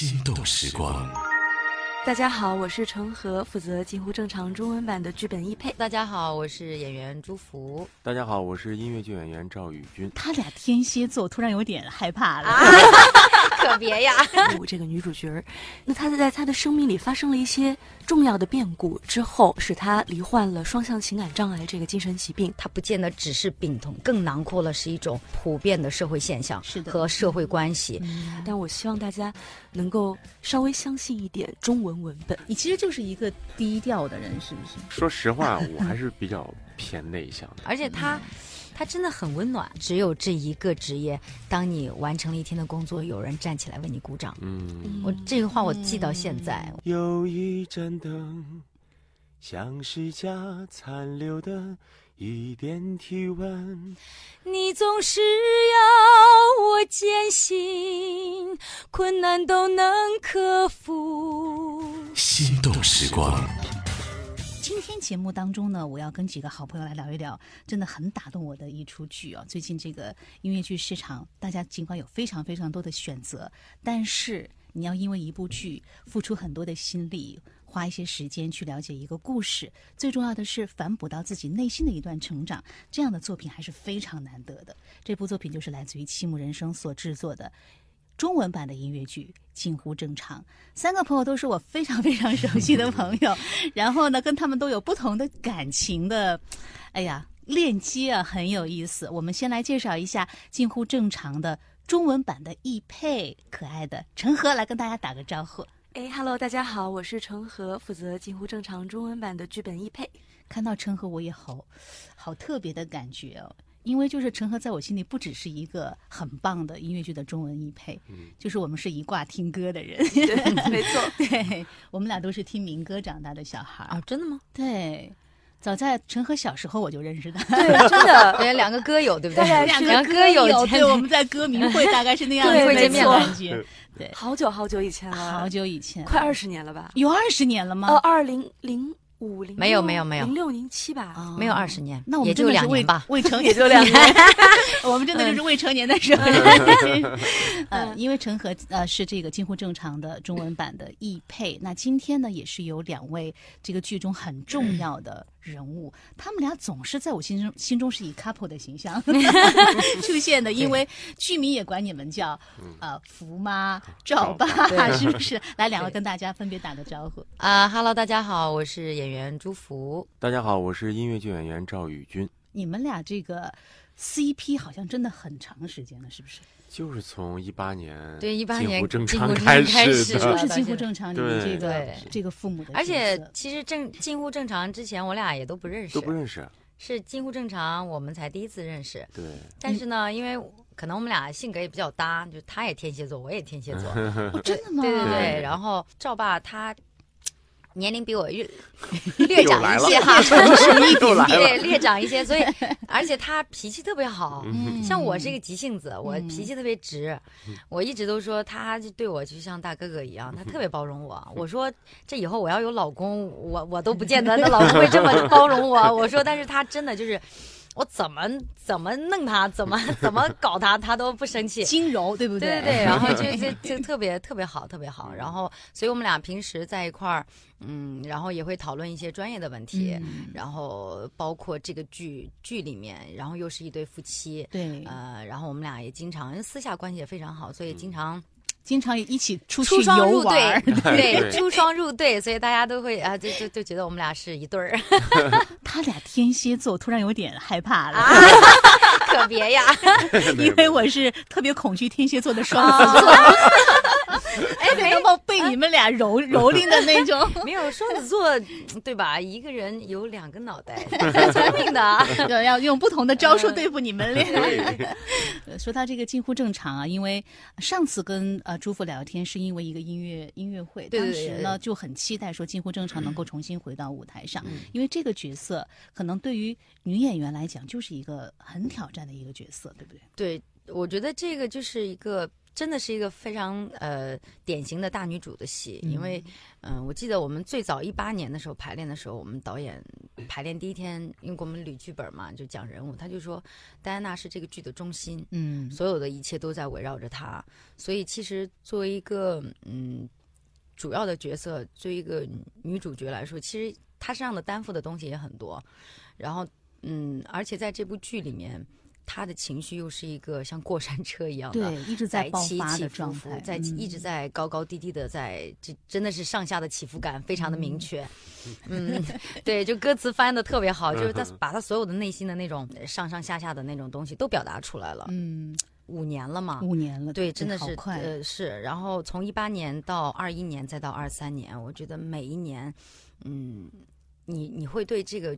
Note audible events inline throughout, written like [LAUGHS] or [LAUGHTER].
心动时光。大家好，我是程和，负责近乎正常中文版的剧本译配。大家好，我是演员朱福。大家好，我是音乐剧演员赵宇军。他俩天蝎座，突然有点害怕了。[LAUGHS] 可别呀！[LAUGHS] 我这个女主角儿，那她在她的生命里发生了一些重要的变故之后，使她罹患了双向情感障碍这个精神疾病。她不见得只是病痛，更囊括了是一种普遍的社会现象，是的和社会关系。但我希望大家能够稍微相信一点中文文本。你其实就是一个低调的人，是不是？说实话，[LAUGHS] 我还是比较偏内向的。而且它，它真的很温暖。只有这一个职业，当你完成了一天的工作，有人站起来为你鼓掌。嗯，我这个话我记到现在。有一盏灯，像是家残留的一点体温。你总是要我坚信，困难都能克服。心动时光，今天节目当中呢，我要跟几个好朋友来聊一聊，真的很打动我的一出剧哦。最近这个音乐剧市场，大家尽管有非常非常多的选择，但是你要因为一部剧付出很多的心力，花一些时间去了解一个故事，最重要的是反哺到自己内心的一段成长，这样的作品还是非常难得的。这部作品就是来自于七木人生所制作的。中文版的音乐剧近乎正常，三个朋友都是我非常非常熟悉的朋友，[LAUGHS] 然后呢，跟他们都有不同的感情的，哎呀，链接啊，很有意思。我们先来介绍一下近乎正常的中文版的易配，可爱的陈和来跟大家打个招呼。哎，Hello，大家好，我是陈和，负责近乎正常中文版的剧本译配。看到陈和，我也好好特别的感觉哦。因为就是陈赫在我心里不只是一个很棒的音乐剧的中文译配，就是我们是一挂听歌的人，没错，[LAUGHS] 对我们俩都是听民歌长大的小孩儿啊，真的吗？对，早在陈赫小时候我就认识他，对，[LAUGHS] 真的，对，两个歌友，对不对？对两两个歌友，对，我们在歌迷会大概是那 [LAUGHS] 样的见面感觉，对，好久好久以前了，好久以前，快二十年了吧？有二十年了吗？呃，二零零五零没有没有没有零六零七吧？哦没有二十年，那我也就们真的是未两年吧。未成年也就两年，[LAUGHS] 我们真的就是未成年的时候。[LAUGHS] 呃，因为陈和呃是这个近乎正常的中文版的译配，那今天呢也是有两位这个剧中很重要的人物，他们俩总是在我心中心中是以 couple 的形象 [LAUGHS] 出现的，因为剧迷也管你们叫呃福妈、赵爸，是不是？来，两位跟大家分别打个招呼。啊哈喽，大家好，我是演员朱福。大家好，我是音乐剧演员赵宇君。你们俩这个 CP 好像真的很长时间了，是不是？就是从一八年对一八年近乎正常开开始就是近乎正常这个对这个父母的，而且其实正近乎正常之前，我俩也都不认识，都不认识。是近乎正常，我们才第一次认识。对，但是呢，因为可能我们俩性格也比较搭，就他也天蝎座，我也天蝎座，[LAUGHS] 哦，真的吗？对对对。对然后赵爸他年龄比我略略 [LAUGHS] 长一些哈。[LAUGHS] 对，[LAUGHS] 略长一些，所以而且他脾气特别好。嗯像我是一个急性子，我脾气特别直，我一直都说他就对我就像大哥哥一样，他特别包容我。我说这以后我要有老公，我我都不见得那老公会这么包容我。我说，但是他真的就是。我怎么怎么弄他，怎么 [LAUGHS] 怎么搞他，他都不生气。[LAUGHS] 轻柔，对不对？对对对，然后就就就特别特别好，特别好。然后，所以我们俩平时在一块儿，嗯，然后也会讨论一些专业的问题，嗯。然后包括这个剧剧里面，然后又是一对夫妻，对，呃，然后我们俩也经常私下关系也非常好，所以经常经常一起出去出双入游玩儿。对，[LAUGHS] 对，对出双入对，所以大家都会啊，就就就觉得我们俩是一对儿，[LAUGHS] 他俩天蝎座，突然有点害怕了，[LAUGHS] 可别呀！因为我是特别恐惧天蝎座的双子座，哎，能够被你们俩蹂蹂躏的那种。[LAUGHS] 没有双子座，对吧？一个人有两个脑袋，[LAUGHS] 很聪明的。要，要用不同的招数对付你们 [LAUGHS] 俩。呃说到这个近乎正常啊，因为上次跟呃朱父聊天是因为一个音乐音乐会，当时呢就很期待说近乎正常能够重新回到舞台上，嗯因为这个角色可能对于女演员来讲就是一个很挑战的一个角色，对不对？对，我觉得这个就是一个真的是一个非常呃典型的大女主的戏，因为嗯、我记得我们最早一八年的时候排练的时候，我们导演排练第一天，因为我们捋剧本嘛，就讲人物，他就说戴安娜是这个剧的中心，嗯。所有的一切都在围绕着她，所以其实作为一个嗯主要的角色，作为一个女主角来说，其实她身上的担负的东西也很多，然后嗯，而且在这部剧里面。她的情绪又是一个像过山车一样的，对，一直在爆发的状态，，伏在嗯一直在高高低低的在，这真的是上下的起伏感非常的明确。嗯，对，就歌词翻的特别好，就是他把他所有的内心的那种上上下下的那种东西都表达出来了。嗯五年了嘛，五年了，对，真的是快，呃是，然后从一八年到二一年，再到二三年，我觉得每一年，嗯，你你会对这个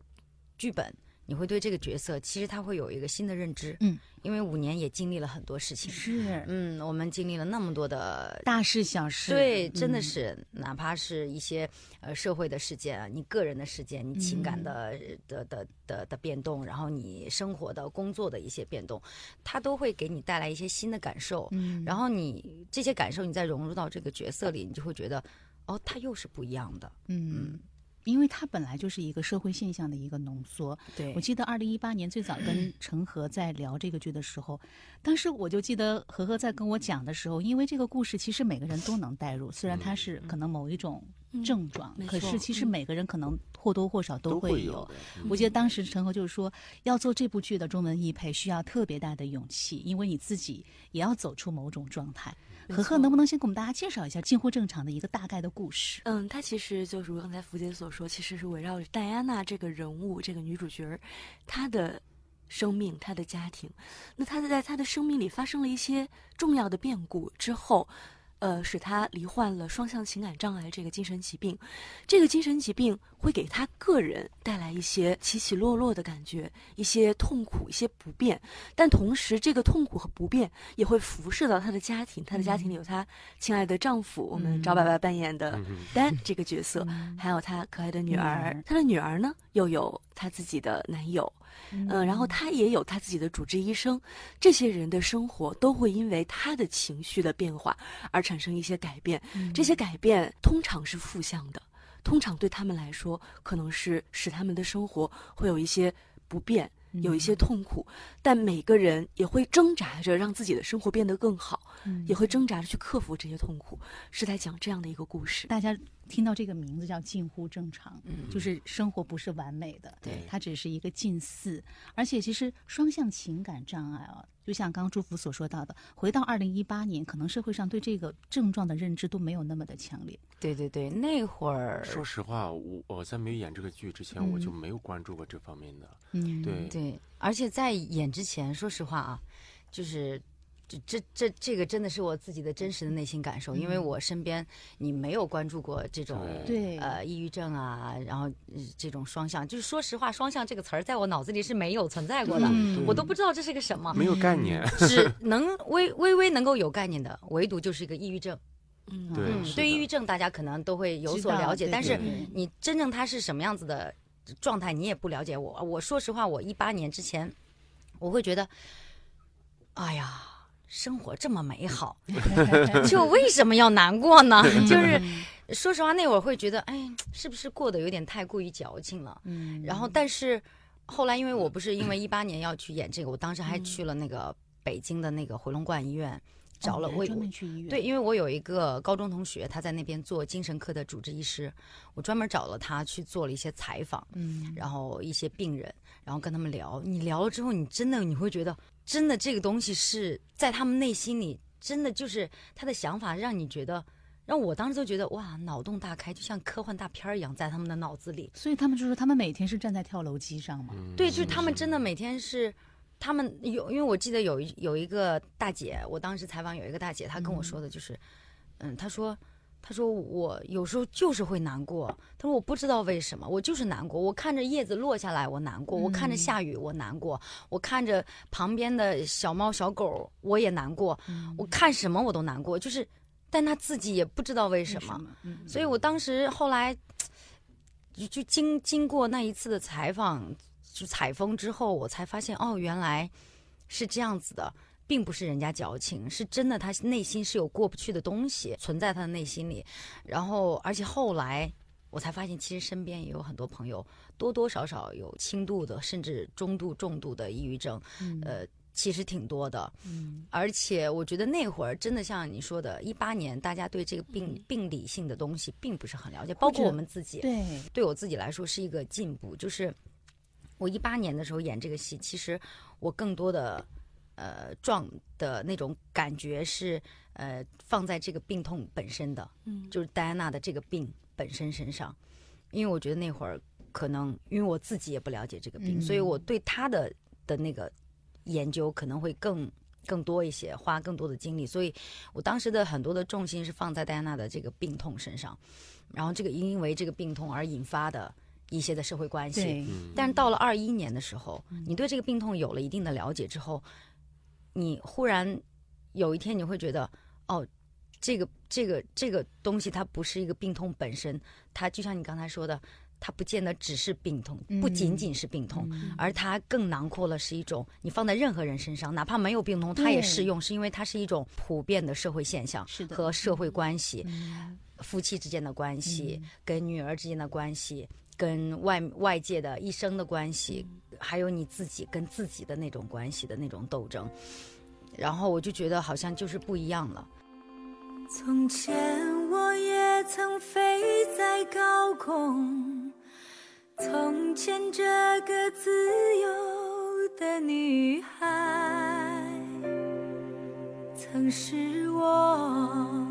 剧本，你会对这个角色，其实他会有一个新的认知，嗯，因为五年也经历了很多事情，是嗯，我们经历了那么多的大事小事，对，真的嗯是，哪怕是一些呃社会的事件啊，你个人的事件，你情感嗯的、的的的的变动，然后你生活的、工作的一些变动，它都会给你带来一些新的感受。嗯，然后你这些感受，你再融入到这个角色里，你就会觉得，哦，他又是不一样的。嗯。因为它本来就是一个社会现象的一个浓缩。对我记得二零一八年最早跟 [CLEARS THROAT] 陈赫在聊这个剧的时候，当时我就记得何何在跟我讲的时候，因为这个故事其实每个人都能代入，虽然它是可能某一种症状，可是其实嗯每个人可能或多或少都会会有的。我记得当时陈赫就是说，要做这部剧的中文译配需要特别大的勇气，因为你自己也要走出某种状态。没何何能不能先给我们大家介绍一下《近乎正常》的一个大概的故事？嗯，它其实就如刚才福姐所说，其实是围绕着戴安娜这个人物，这个女主角，她的生命、她的家庭。那她在她的生命里发生了一些重要的变故之后，呃，使她罹患了双向情感障碍这个精神疾病。这个精神疾病会给她个人带来一些起起落落的感觉，一些痛苦、一些不便。但同时，这个痛苦和不便也会辐射到她的家庭。她的家庭里有她亲爱的丈夫，我们赵爸爸扮演的 [LAUGHS] 丹这个角色，还有她可爱的女儿。她的女儿呢，又有她自己的男友，嗯、然后他也有他自己的主治医生。这些人的生活都会因为他的情绪的变化而产生一些改变。这些改变通常是负向的，通常对他们来说，可能是使他们的生活会有一些不便。有一些痛苦，但每个人也会挣扎着让自己的生活变得更好，也会挣扎着去克服这些痛苦，是在讲这样的一个故事。大家听到这个名字叫近乎正常，就是生活不是完美的，对它只是一个近似，而且其实双向情感障碍啊，就像刚刚朱福所说到的，回到二零一八年，可能社会上对这个症状的认知都没有那么的强烈。对对对，那会儿说实话，我我在没有演这个剧之前，我就没有关注过这方面的。嗯，对，对，而且在演之前，说实话啊，就是这这这这个真的是我自己的真实的内心感受，因为我身边你没有关注过这种对呃抑郁症啊，然后呃这种双向，就是说实话，双向这个词儿在我脑子里是没有存在过的，嗯我都不知道这是个什么，没有概念。只能微微微能够有概念的，唯独就是一个抑郁症。嗯，对嗯，对抑郁症大家可能都会有所了解，但是你真正它是什么样子的状态，你也不了解我。我说实话，我一八年之前，我会觉得，哎呀，生活这么美好，[LAUGHS] 就为什么要难过呢？[LAUGHS] 就是说实话，那会儿会觉得，哎，是不是过得有点太过于矫情了？嗯，然后，但是后来，因为我不是因为一八年要去演这个，我当时还去了那个北京的那个回龙观医院，找了我哦专门去医院，对，因为我有一个高中同学，他在那边做精神科的主治医师，我专门找了他去做了一些采访，嗯，然后一些病人，然后跟他们聊。你聊了之后，你真的你会觉得，真的这个东西是在他们内心里，真的就是他的想法，让你觉得，让我当时就觉得哇，脑洞大开，就像科幻大片儿一样，在他们的脑子里。所以他们就说他们每天是站在跳楼机上嘛，对，就是他们真的每天是，他们有，因为我记得有一有一个大姐，我当时采访有一个大姐，她跟我说的就是，嗯，她说，她说我有时候就是会难过，他说我不知道为什么，我就是难过，我看着叶子落下来我难过，我看着下雨我难过，我看着旁边的小猫小狗我也难过，我看什么我都难过，就是，但他自己也不知道为什么，嗯。所以我当时后来就就经经过那一次的采访，就采风之后，我才发现哦，原来是这样子的。并不是人家矫情，是真的，他内心是有过不去的东西存在他的内心里。然后，而且后来我才发现，其实身边也有很多朋友多多少少有轻度的，甚至中度、重度的抑郁症，呃，其实挺多的。嗯而且我觉得那会儿真的像你说的，一八年大家对这个病、病理性的东西并不是很了解，包括我们自己。对，对我自己来说是一个进步。就是我一八年的时候演这个戏，其实我更多的呃状的那种感觉是呃放在这个病痛本身的，嗯。就是戴安娜的这个病本身身上，因为我觉得那会儿可能因为我自己也不了解这个病，嗯。所以我对她的的那个研究可能会更。更多一些，花更多的精力，所以我当时的很多的重心是放在戴安娜的这个病痛身上，然后这个因为这个病痛而引发的一些的社会关系。但是到了二一年的时候，你对这个病痛有了一定的了解之后，你忽然有一天你会觉得，哦，这个这个这个东西它不是一个病痛本身，它就像你刚才说的，它不见得只是病痛，不仅仅是病痛，嗯而它更囊括了是一种你放在任何人身上，哪怕没有病痛，它也适用，是因为它是一种普遍的社会现象是的和社会关系。嗯夫妻之间的关系，跟女儿之间的关系，跟外外界的一生的关系，还有你自己跟自己的那种关系的那种斗争，然后我就觉得好像就是不一样了。从前我也曾飞在高空，从前这个自由的女孩，曾是我。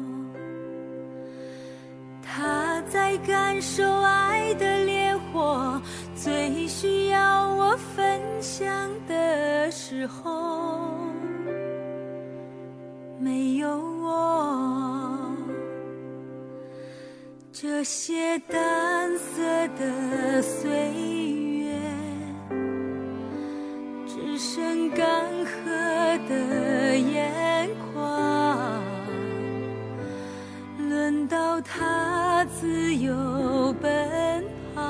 她在感受爱的烈火，最需要我分享的时候。没有我，这些淡色的岁月，只剩干涸的到他自由奔跑，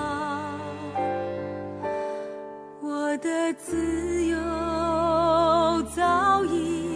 我的自由早已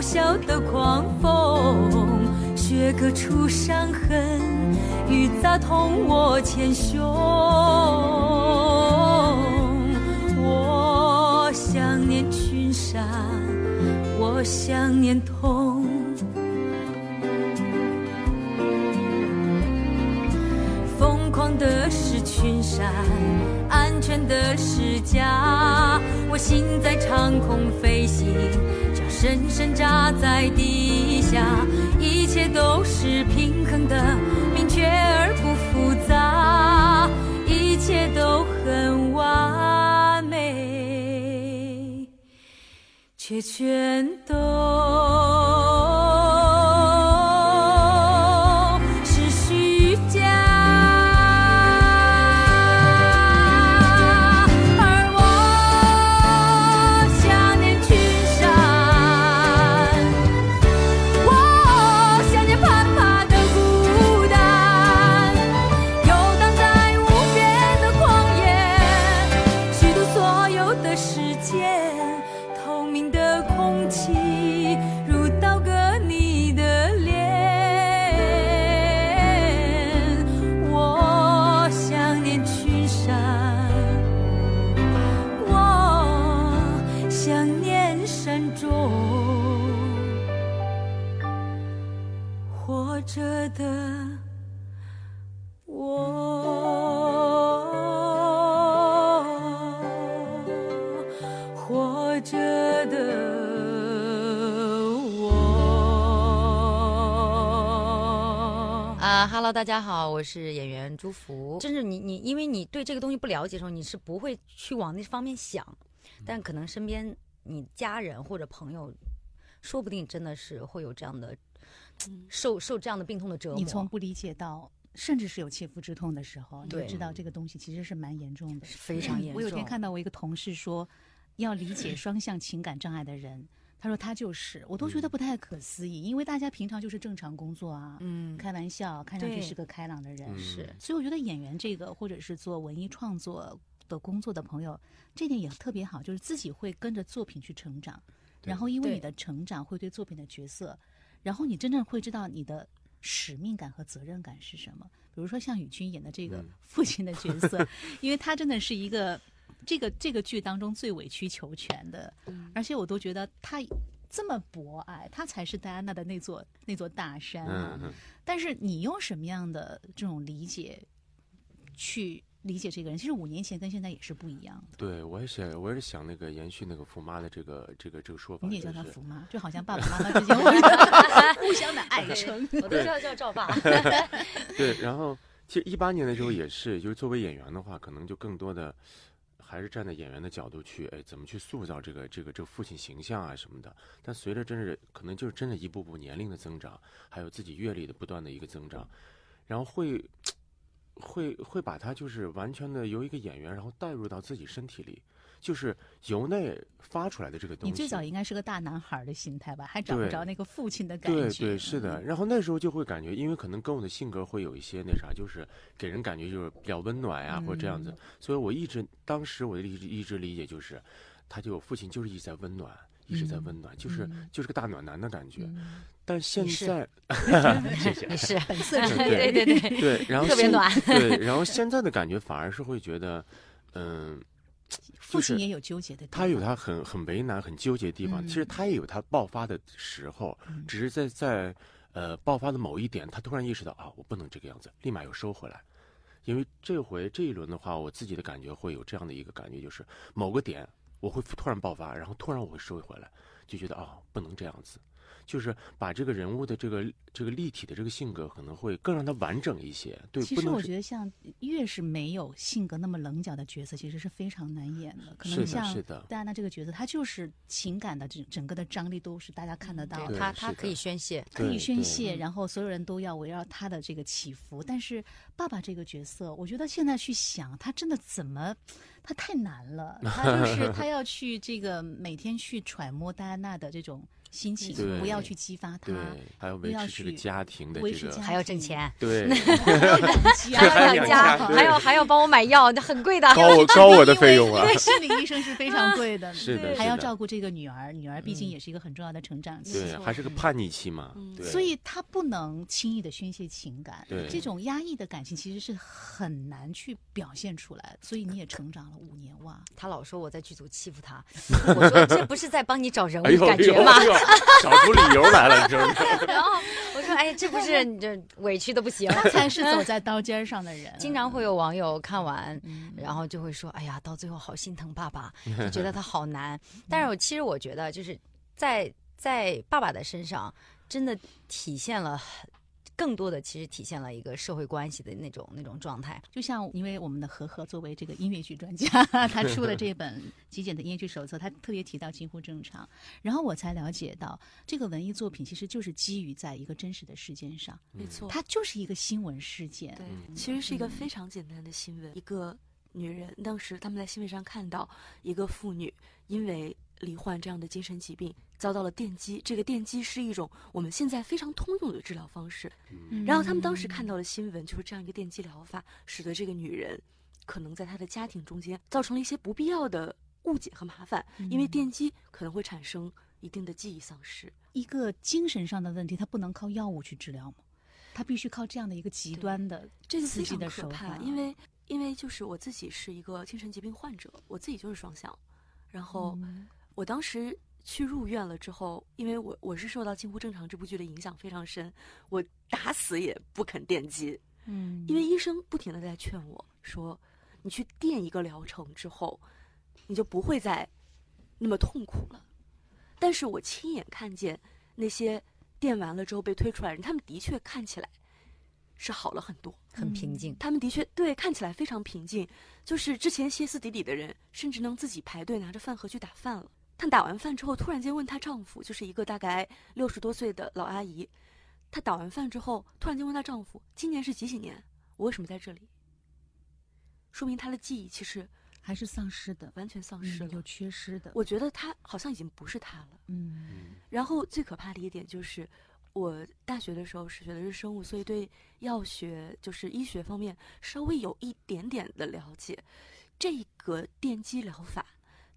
呼啸的狂风，血割出伤痕，雨砸痛我前胸。我想念群山，我想念痛。疯狂的是群山，安全的是家。我心在长空飞行。深深扎在地下，一切都是平衡的，明确而不复杂，一切都很完美，却全都大家好，我是演员朱福。真是你你，因为你对这个东西不了解的时候，你是不会去往那方面想，但可能身边你家人或者朋友，说不定真的是会有这样的受受这样的病痛的折磨。你从不理解到，甚至是有切肤之痛的时候，你就知道这个东西其实是蛮严重的。非常严重。我有天看到我一个同事说，要理解双向情感障碍的人，他说他就是，我都觉得不太可思议，因为大家平常就是正常工作啊，嗯，开玩笑，看上去是个开朗的人，嗯。是所以我觉得演员这个，或者是做文艺创作的工作的朋友，这点也特别好，就是自己会跟着作品去成长，然后因为你的成长，会对作品的角色，然后你真正会知道你的使命感和责任感是什么。比如说像宇君演的这个嗯。父亲的角色，[LAUGHS] 因为他真的是一个这个这个剧当中最委曲求全的，而且我都觉得他。这么博爱，他才是戴安娜的那座那座大山啊！嗯嗯但是你用什么样的这种理解去理解这个人？其实五年前跟现在也是不一样的。对，我也想，我也是想那个延续那个福妈的这个这个这个说法，你也叫就是他福妈，就好像爸爸 [LAUGHS] 妈妈之间互 [LAUGHS] 互相的爱称。我都叫叫赵爸。[LAUGHS] 对，然后其实一八年的时候也是，就是作为演员的话，可能就更多的还是站在演员的角度去，哎，怎么去塑造这个这个这父亲形象啊什么的。但随着真是可能就是真的一步步年龄的增长，还有自己阅历的不断的一个增长，然后会会会把他就是完全的由一个演员，然后带入到自己身体里，就是由内发出来的这个东西。你最早应该是个大男孩的心态吧，还找不着那个父亲的感觉。对对是的，嗯。然后那时候就会感觉，因为可能跟我的性格会有一些那啥，就是给人感觉就是比较温暖呀、或者这样子嗯，所以我一直当时我的一直一直理解就是，他就父亲就是一直在温暖，一直在温暖，就是嗯就是个大暖男的感觉。嗯但现在，[LAUGHS] 谢谢是 [LAUGHS] 本色出对。对对，[LAUGHS] 对，然后特别暖对，然后现在的感觉反而是会觉得，嗯。就是父亲也有纠结的地方。他有他很很为难、很纠结的地方。其实嗯他也有他爆发的时候，嗯只是在在呃爆发的某一点，他突然意识到啊，我不能这个样子，立马又收回来。因为这回这一轮的话，我自己的感觉会有这样的一个感觉，就是某个点我会突然爆发，然后突然我会收回来，就觉得啊，不能这样子。就是把这个人物的这个这个立体的这个性格，可能会更让他完整一些。对，其实我觉得像越是没有性格那么棱角的角色，其实是非常难演的。可能像戴安娜这个角色，她就是情感的整整个的张力都是大家看得到的对。对是的他他可以宣泄。可以宣泄，然后所有人都要围绕她的这个起伏。但是爸爸这个角色，我觉得现在去想，他真的怎么，他太难了。他就是 [LAUGHS] 他要去这个每天去揣摩戴安娜的这种心情，不要去激发他对，，还要维持这个家庭的这个维持家还要挣钱，对 [LAUGHS] 还要养还要养养家，还要还要帮我买药，那很贵的。高我 [LAUGHS] 高我的费用啊。对，心理医生是非常贵的，[LAUGHS] 是的，还要照顾这个女儿，女儿毕竟也是一个很重要的成长期。对，还是个叛逆期嘛。嗯对，所以他不能轻易的宣泄情感，对这种压抑的感情其实是很难去表现出来。所以你也成长了五年哇！他老说我在剧组欺负他，我说这不是在帮你找人物感觉吗 [LAUGHS] 找出理由来了，你知道吗？[LAUGHS] 然后我说哎，这不是你这委屈的不行。他才是走在刀尖上的人。经常会有网友看完，嗯然后就会说：“哎呀，到最后好心疼爸爸，[LAUGHS] 就觉得他好难。”但是我其实我觉得，就是在在爸爸的身上，真的体现了很更多的，其实体现了一个社会关系的那种那种状态。就像因为我们的何何作为这个音乐剧专家，[LAUGHS] 他出了这本极简的音乐剧手册，他特别提到近乎正常，然后我才了解到这个文艺作品其实就是基于在一个真实的事件上，没错，它就是一个新闻事件。对，嗯其实是一个非常简单的新闻。一个女人，当时他们在新闻上看到一个妇女因为罹患这样的精神疾病，遭到了电击。这个电击是一种我们现在非常通用的治疗方式。嗯然后他们当时看到的新闻就是这样一个电击疗法，使得这个女人可能在她的家庭中间造成了一些不必要的误解和麻烦，因为嗯电击可能会产生一定的记忆丧失。一个精神上的问题，它不能靠药物去治疗吗？它必须靠这样的一个极端的这个非刺激的常可怕，因为因为就是我自己是一个精神疾病患者，我自己就是双向，然后嗯我当时去入院了之后，因为我我是受到《近乎正常》这部剧的影响非常深，我打死也不肯电击，嗯，因为医生不停的在劝我说，你去电一个疗程之后，你就不会再那么痛苦了。但是我亲眼看见那些电完了之后被推出来的人，他们的确看起来是好了很多。很平静。他们的确对看起来非常平静，就是之前歇斯底里的人，甚至能自己排队拿着饭盒去打饭了。她打完饭之后，突然间问她丈夫，就是一个大概六十多岁的老阿姨，她打完饭之后，突然间问她丈夫：“今年是几几年？我为什么在这里？”说明她的记忆其实还是丧失的，完全丧失了，嗯有缺失的。我觉得她好像已经不是她了。嗯然后最可怕的一点就是，我大学的时候是学的是生物，所以对药学就是医学方面稍微有一点点的了解。这个电击疗法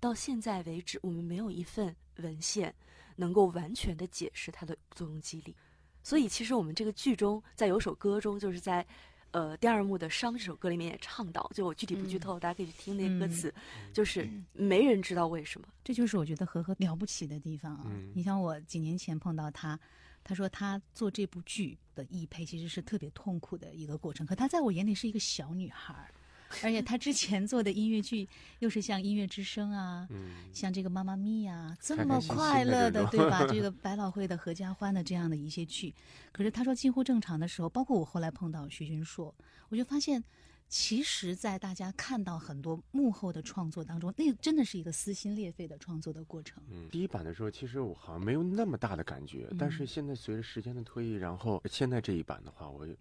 到现在为止，我们没有一份文献能够完全的解释它的作用机理。所以其实我们这个剧中，在有首歌中，就是在。呃，第二幕的《伤》这首歌里面也唱到，就我具体不剧透，大家可以去听那个歌词，就是没人知道为什么。这就是我觉得何何了不起的地方啊！嗯你像我几年前碰到他，他说他做这部剧的译配其实是特别痛苦的一个过程，可他在我眼里是一个小女孩儿，而且他之前做的音乐剧又是像《音乐之声》啊，嗯，像这个《妈妈咪呀》这么快乐的，对吧？[LAUGHS] 这个百老汇的合家欢的这样的一些剧，可是他说近乎正常的时候，包括我后来碰到徐君硕，我就发现，其实，在大家看到很多幕后的创作当中，那真的是一个撕心裂肺的创作的过程。嗯，第一版的时候，其实我好像没有那么大的感觉，但是现在随着时间的推移，然后现在这一版的话，我也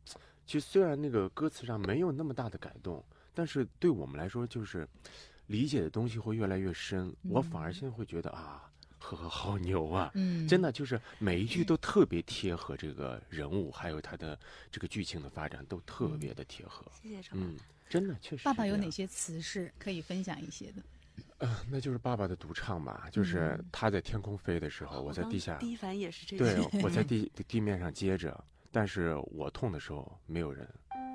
其实虽然那个歌词上没有那么大的改动，但是对我们来说，就是理解的东西会越来越深。我反而现在会觉得啊，呵呵，好牛啊！嗯真的就是每一句都特别贴合这个人物，还有他的这个剧情的发展都特别的贴合。谢谢嗯，真的确实。爸爸有哪？些词是可以分享一些的？呃那就是爸爸的独唱吧，就是他在天空飞的时候，我在地下。第一反也是这对。，我在 [LAUGHS] 地地面上接着，但是我痛的时候没有人，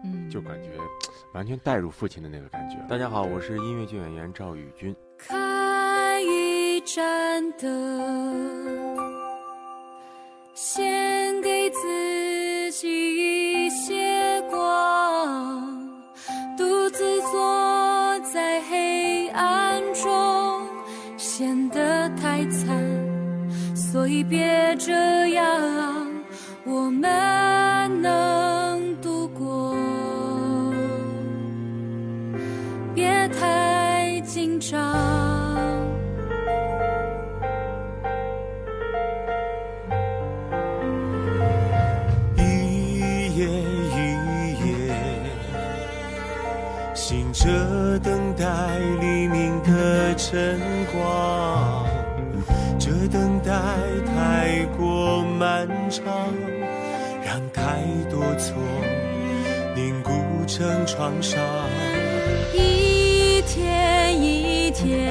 嗯，就感觉 [TSK] 完全带入父亲的那个感觉。大家好，我是音乐剧演员赵宇军。开一盏灯，献给自己一些光，独自坐在黑暗中，显得太惨，所以别这样，我们能度过。别太紧张。一夜一夜，醒着等待黎明的晨光。这等待太过漫长，成创伤。一天一天，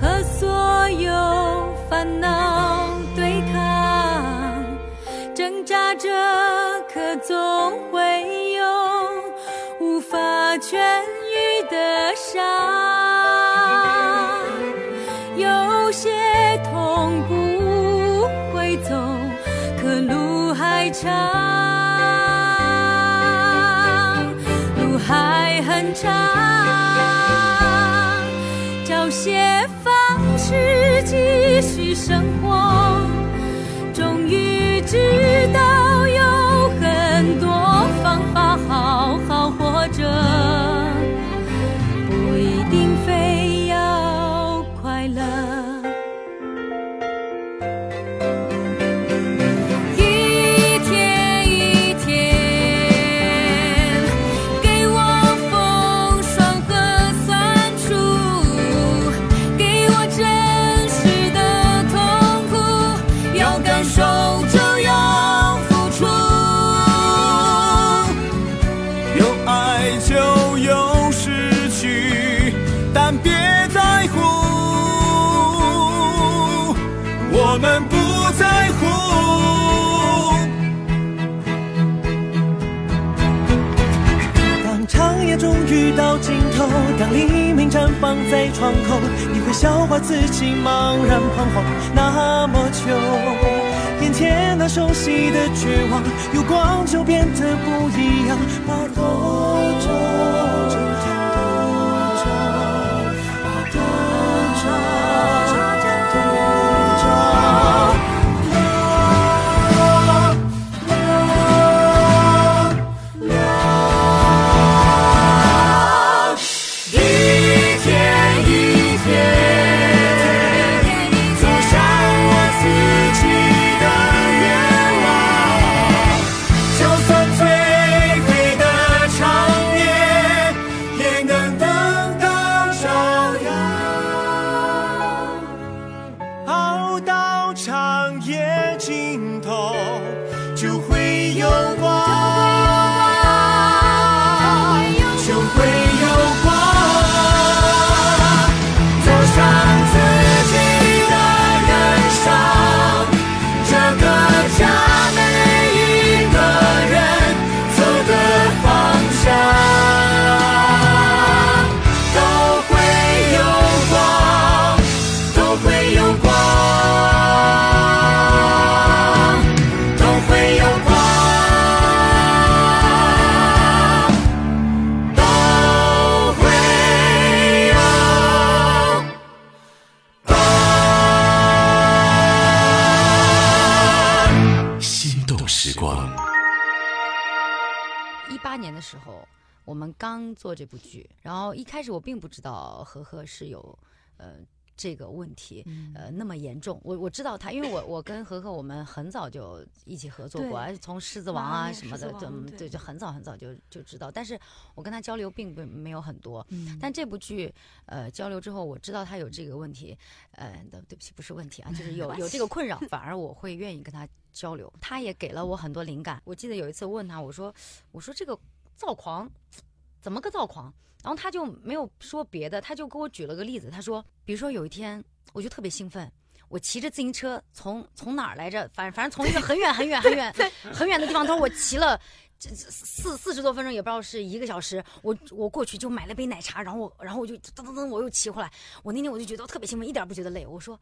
和所有烦恼对抗，挣扎着，可总会有无法痊愈的伤。有些痛不会走，可路还长。找些方式继续生活。我们不在乎。当长夜终于到尽头，当黎明绽放在窗口，你会笑话自己茫然彷徨那么久。眼前那熟悉的绝望，有光就变得不一样。把多久？做这部剧，然后一开始我并不知道何何是有呃这个问题，呃那么严重。我我知道他，因为我我跟何何我们很早就一起合作过，而且从《狮子王》啊什么的，就对，就很早很早就就知道。但是我跟他交流并不没有很多，嗯但这部剧呃交流之后，我知道他有这个问题，呃，对对不起，不是问题啊，就是有有这个困扰，反而我会愿意跟他交流。他也给了我很多灵感。我记得有一次问他，我说我说这个躁狂怎么个躁狂？然后他就没有说别的，他就给我举了个例子，他说，比如说有一天我就特别兴奋。我骑着自行车从从哪儿来着？反正反正从一个很远很远很远 [LAUGHS] 很远的地方，他说我骑了这这四四十多分钟，也不知道是一个小时。我我过去就买了杯奶茶，然后我然后我就噔噔噔我又骑回来。我那天我就觉得我特别兴奋，一点不觉得累。我说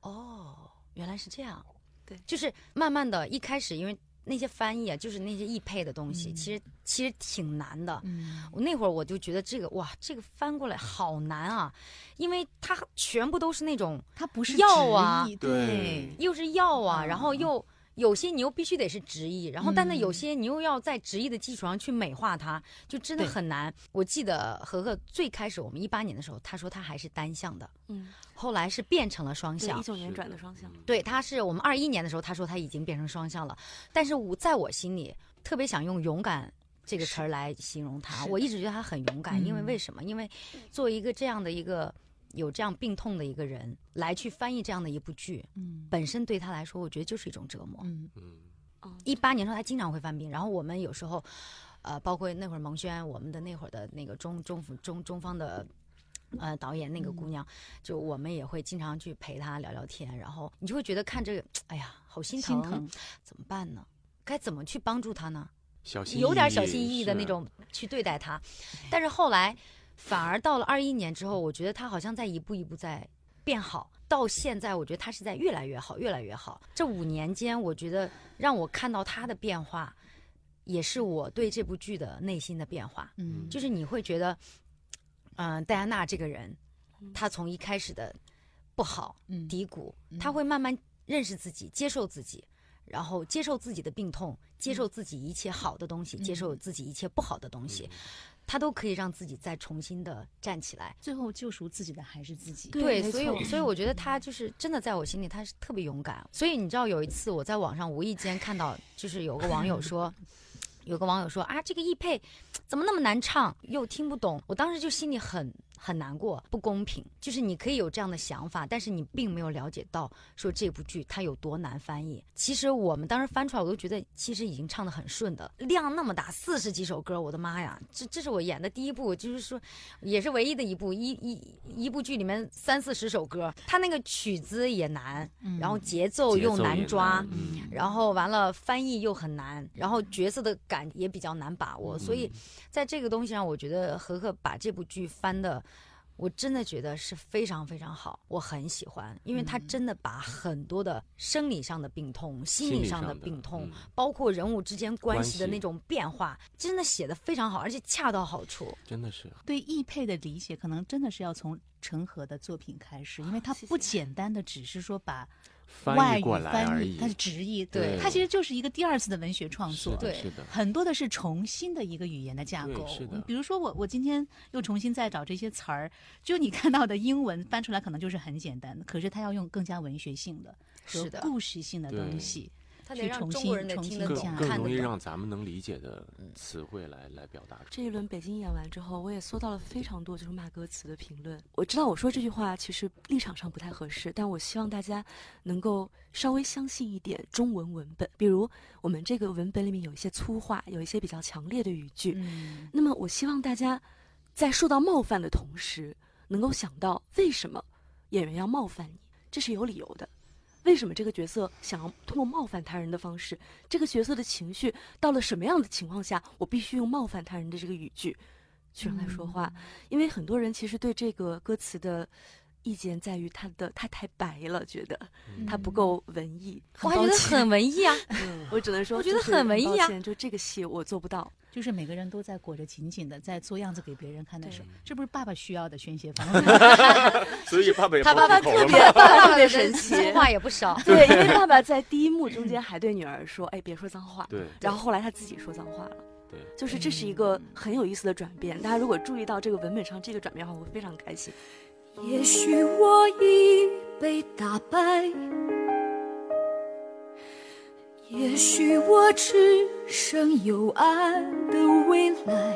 哦，原来是这样。对就是慢慢的，一开始因为那些翻译啊，就是那些译配的东西，其实其实挺难的。嗯。我那会儿我就觉得这个哇，这个翻过来好难啊，因为它全部都是那种它不是药啊对。对，又是药啊，嗯。然后又有些你又必须得是直译，然后但是嗯有些你又要在直译的基础上去美化它，就真的很难。我记得何何最开始我们一八年的时候，他说他还是单向的，嗯，后来是变成了双对，向一。九年转的双向，对，他是我们二一年的时候，他说他已经变成双向了，但是我在我心里特别想用勇敢这个词儿来形容他。我一直觉得他很勇敢，因为嗯为什么？因为作为一个这样的一个有这样病痛的一个人来去翻译这样的一部剧，嗯本身对他来说，我觉得就是一种折磨。嗯嗯，一八年的时候，他经常会犯病，然后我们有时候，呃，包括那会儿蒙轩，我们的那会儿的那个中中府中中方的。呃，导演那个姑娘，就我们也会经常去陪她聊聊天，然后你就会觉得看这个，哎呀，好心疼，心疼怎么办呢？该怎么去帮助她呢？小心有点小心翼翼的那种去对待她，但是后来反而到了二一年之后，我觉得他好像在一步一步在变好。到现在，我觉得他是在越来越好，越来越好。这五年间，我觉得让我看到他的变化，也是我对这部剧的内心的变化。嗯就是你会觉得，嗯、戴安娜这个人，她从一开始的不好、嗯低谷，她会慢慢认识自己，接受自己，然后接受自己的病痛，接受自己一切好的东西，接受自己一切不好的东西，她都可以让自己再重新的站起来。最后救赎自己的还是自己。对，所以所以我觉得他就是真的在我心里，他是特别勇敢。所以你知道，有一次我在网上无意间看到，就是有个网友说，有个网友说啊，这个易配怎么那么难唱，又听不懂。我当时就心里很很难过，不公平。就是你可以有这样的想法，但是你并没有了解到说这部剧它有多难翻译。其实我们当时翻出来，我都觉得其实已经唱的很顺的，量那么大，四十几首歌，我的妈呀！这这是我演的第一部，就是说也是唯一的一部一一一部剧里面三四十首歌，它那个曲子也难，然后节奏又难抓。难嗯然后完了，翻译又很难，然后角色的感也比较难把握，所以在这个东西上，我觉得何何把这部剧翻的，我真的觉得是非常非常好，我很喜欢，因为他真的把很多的生理上的病痛、心理上的病痛，嗯。包括人物之间关关系系的那种变化，真的写的非常好，而且恰到好处。真的是。对易配的理解，可能真的是要从陈赫的作品开始，因为它谢谢不简单的只是说把翻外语译过来翻而已，译它是直译，对它其实就是一个第二次的文学创作。对是的，很多的是重新的一个语言的架构是的，比如说我我今天又重新再找这些词儿，就你看到的英文翻出来可能就是很简单的，可是它要用更加文学性的和是的故事性的东对西。他得去重让中国人新重得听得懂新更容易让咱们能理解的词汇来来表达出来。这一轮北京演完之后，我也搜到了非常多就是骂歌词的评论。我知道我说这句话其实立场上不太合适，但我希望大家能够稍微相信一点中文文本。比如我们这个文本里面有一些粗话，有一些比较强烈的语句。嗯那么我希望大家在受到冒犯的同时，能够想到为什么演员要冒犯你，这是有理由的。为什么这个角色想要通过冒犯他人的方式？这个角色的情绪到了什么样的情况下，我必须用冒犯他人的这个语句去让他说话？因为很多人其实对这个歌词的意见在于他的他太白了，觉得他不够文艺。我还觉得很文艺啊。[LAUGHS] 我只能说，我觉得很文艺啊就这个戏我做不到。就是每个人都在裹着紧紧的，在做样子给别人看的时候，这不是爸爸需要的宣泄方式。[LAUGHS] 所以爸爸也他爸爸特别 [LAUGHS] 爸爸特别神奇粗 [LAUGHS] 话也不少。对，因为爸爸在第一幕中间还对女儿说：“哎，别说脏话。”对然后后来他自己说脏话了。对，就是这是一个很有意思的转变。大家如果注意到这个文本上这个转变的话，我会非常开心。也许我已被打败，也许我只剩幽暗的未来，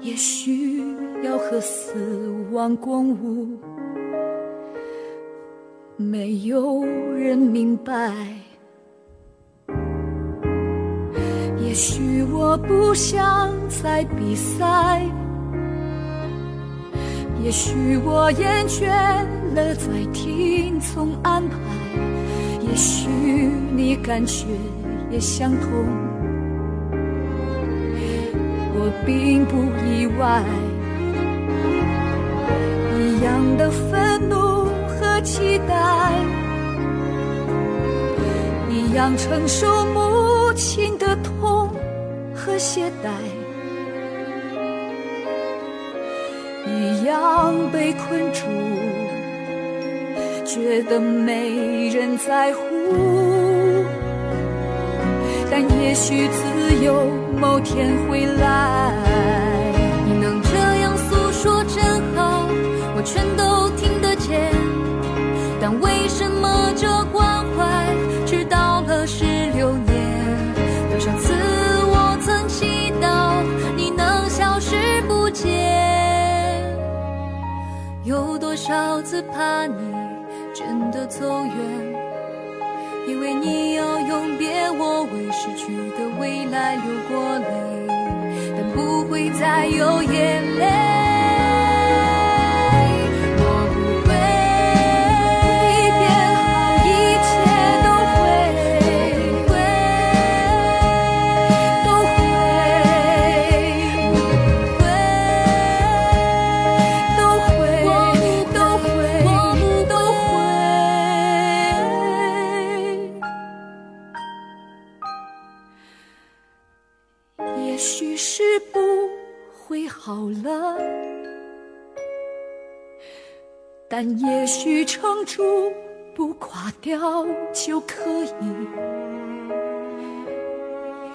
也许要和死亡共舞，没有人明白。也许我不想再比赛。也许我厌倦了再听从安排，也许你感觉也相同，我并不意外。一样的愤怒和期待，一样承受母亲的痛和懈怠。一样被困住，觉得没人在乎。但也许自由某天会来。你能这样诉说真好，我全都听得见。但为什么这关怀只到了十六年？多少次我曾祈祷你能消失不见。有多少次怕你走远，因为你要永别我，为失去的未来流过泪，但不会再有眼泪。好了，但也许撑住不垮掉就可以。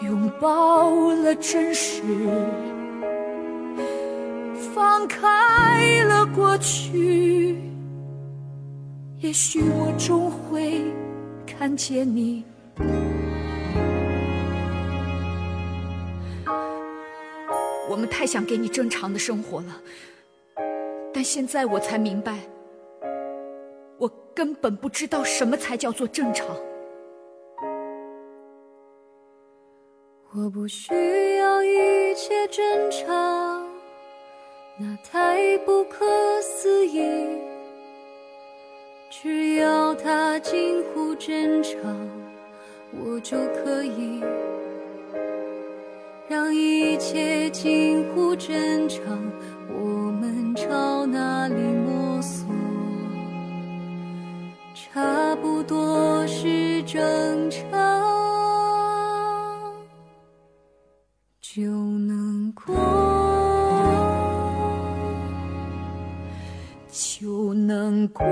拥抱了真实。放开了过去，也许我终会看见你。我们太想给你正常的生活了，但现在我才明白，我根本不知道什么才叫做正常。我不需要一切正常。那太不可思议，只要它近乎正常，我就可以让一切近乎正常。我们朝哪里摸索，差不多是正常，就能过。就能过，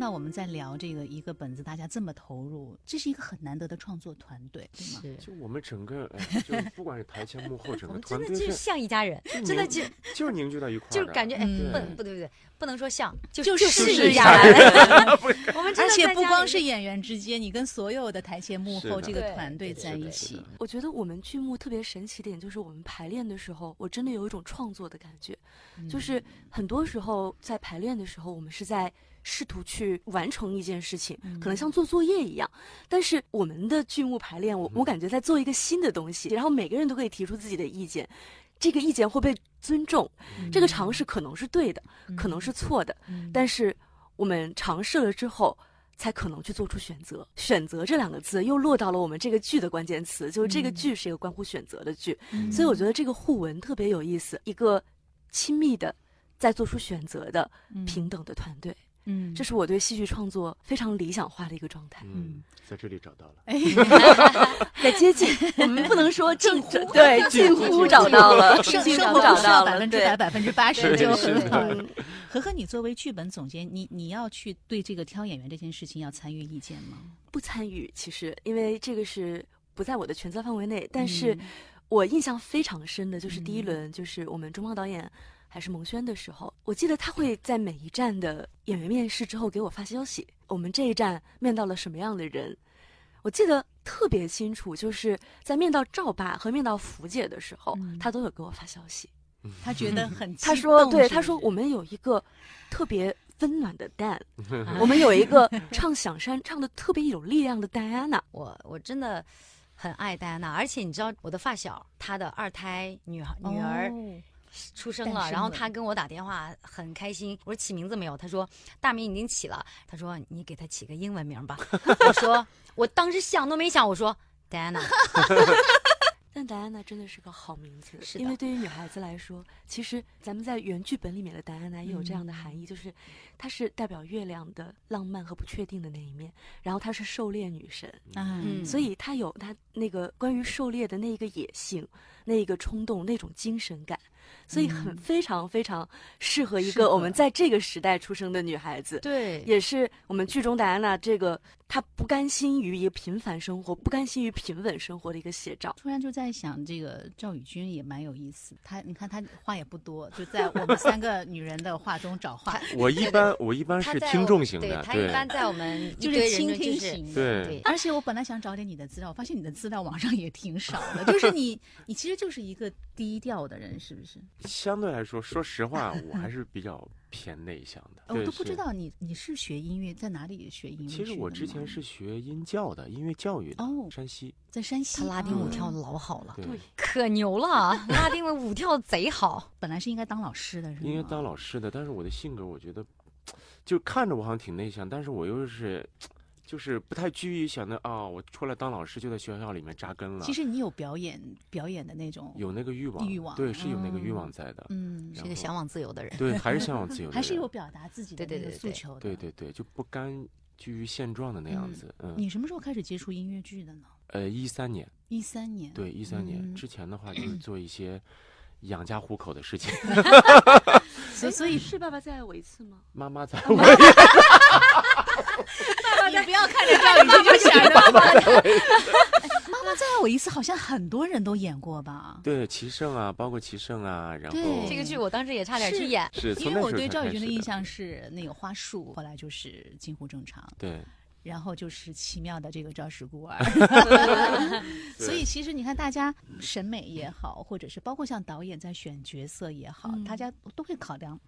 到我们在聊这个一个本子，大家这么投入，这是一个很难得的创作团队，对吗？是。就我们整个，哎，就不管是台前幕后，整个团队真的就像一家人，真的就就是凝聚到一块儿的，就是感觉哎，嗯。不不对不对，不能说像，就就是是一家人。[LAUGHS] 我们真而且不光是演员之间，你跟所有的台前幕后这个团队在一起，我觉得我们剧目特别神奇点就是我们排练的时候，我真的有一种创作的感觉，嗯就是很多时候在排练的时候，我们是在试图去完成一件事情，可能像做作业一样。但是我们的剧目排练，我我感觉在做一个新的东西，然后每个人都可以提出自己的意见，这个意见会被尊重，这个尝试可能是对的，可能是错的，嗯。但是我们尝试了之后。才可能去做出选择。选择这两个字又落到了我们这个剧的关键词，就是这个剧是一个关乎选择的剧，嗯。所以我觉得这个互文特别有意思，一个亲密的在做出选择的平等的团队，嗯，这是我对戏剧创作非常理想化的一个状态。嗯，在这里找到了。[LAUGHS] 在接近，[LAUGHS] 我们不能说近乎，对，近乎找到了，生近乎生活不找到了，百分之百、百分之八十就很好。嗯和和，你作为剧本总监，你你要去对这个挑演员这件事情要参与意见吗？不参与，其实因为这个是不在我的权责范围内。但是嗯我印象非常深的就是第一轮，就是我们中邦导演还是蒙轩的时候，我记得他会在每一站的演员面试之后给我发消息，我们这一站面到了什么样的人。我记得特别清楚，就是在面到赵爸和面到福姐的时候，嗯他都有给我发消息。他觉得很激他说：“对，他说我们有一个特别温暖的蛋，[LAUGHS] 我们有一个唱响山唱的特别有力量的戴安娜。我我真的很爱戴安娜，而且你知道我的发小，她的二胎女孩女儿哦出生了，然后诞生了她跟我打电话很开心，我说起名字没有？他说大名已经起了，他说你给他起个英文名吧。[LAUGHS] 我说我当时想都没想，我说戴安娜，但戴安娜真的是个好名字，是因为对于女孩子来说，其实咱们在原剧本里面的戴安娜也有这样的含义，就是她是代表月亮的浪漫和不确定的那一面，然后她是狩猎女神，嗯，所以她有她那个关于狩猎的那一个野性、那一个冲动、那种精神感，所以很非常非常适合一个我们在这个时代出生的女孩子。对，也是我们剧中戴安娜这个她不甘心于一个平凡生活、不甘心于平稳生活的一个写照。突然就在想，这个赵宇君也蛮有意思。她你看她话也不多，就在我们三个女人的话中找话，[LAUGHS] 我一般我一般是听众型的，对她一般在我们 [LAUGHS] 就是倾听型的。对对而且我本来想找点你的资料，我发现你的资料网上也挺少的。就是你，你其实就是一个低调的人，是不是？相对来说，说实话，我还 [LAUGHS] 是比较偏内向的。我都不知道你你是学音乐，在哪里学音乐？其实我之前是学音教的，音乐教育的，哦山西。在山西，他拉丁舞哦跳的老好了，对，可牛了，拉丁舞跳得贼好。[LAUGHS] 本来是应该当老师的，是吗？应该当老师的，但是我的性格，我觉得，就看着我好像挺内向，但是我又是，就是不太拘于想着啊，我出来当老师就在学校里面扎根了。其实你有表演表演的那种，有那个欲望，欲望对，是有那个欲嗯望在的。嗯，是个向往自由的人。对，还是向往自由的 [LAUGHS] 人，还是有表达自己的那个对对对对诉求的。对对对，就不甘居于现状的那样子。嗯，你什么时候开始接触音乐剧的呢？呃，一三年，一三年。对，一三年嗯之前的话 [CLEARS THROAT] 就是做一些养家糊口的事情。[LAUGHS] 所以所以是爸爸再爱我一次吗？妈妈 [LAUGHS] 在你不要看着赵宇君就想着妈妈 [LAUGHS] 妈妈再爱我一次，好像很多人都演过吧？对齐胜啊，包括齐胜啊，然后对这个剧我当时也差点去演，因为我对赵宇君的印象是那个花束，后来就是近乎正常，对然后就是奇妙的这个赵氏孤儿。[LAUGHS] 所以其实你看，大家审美也好，或者是包括像导演在选角色也好，嗯大家都会考量。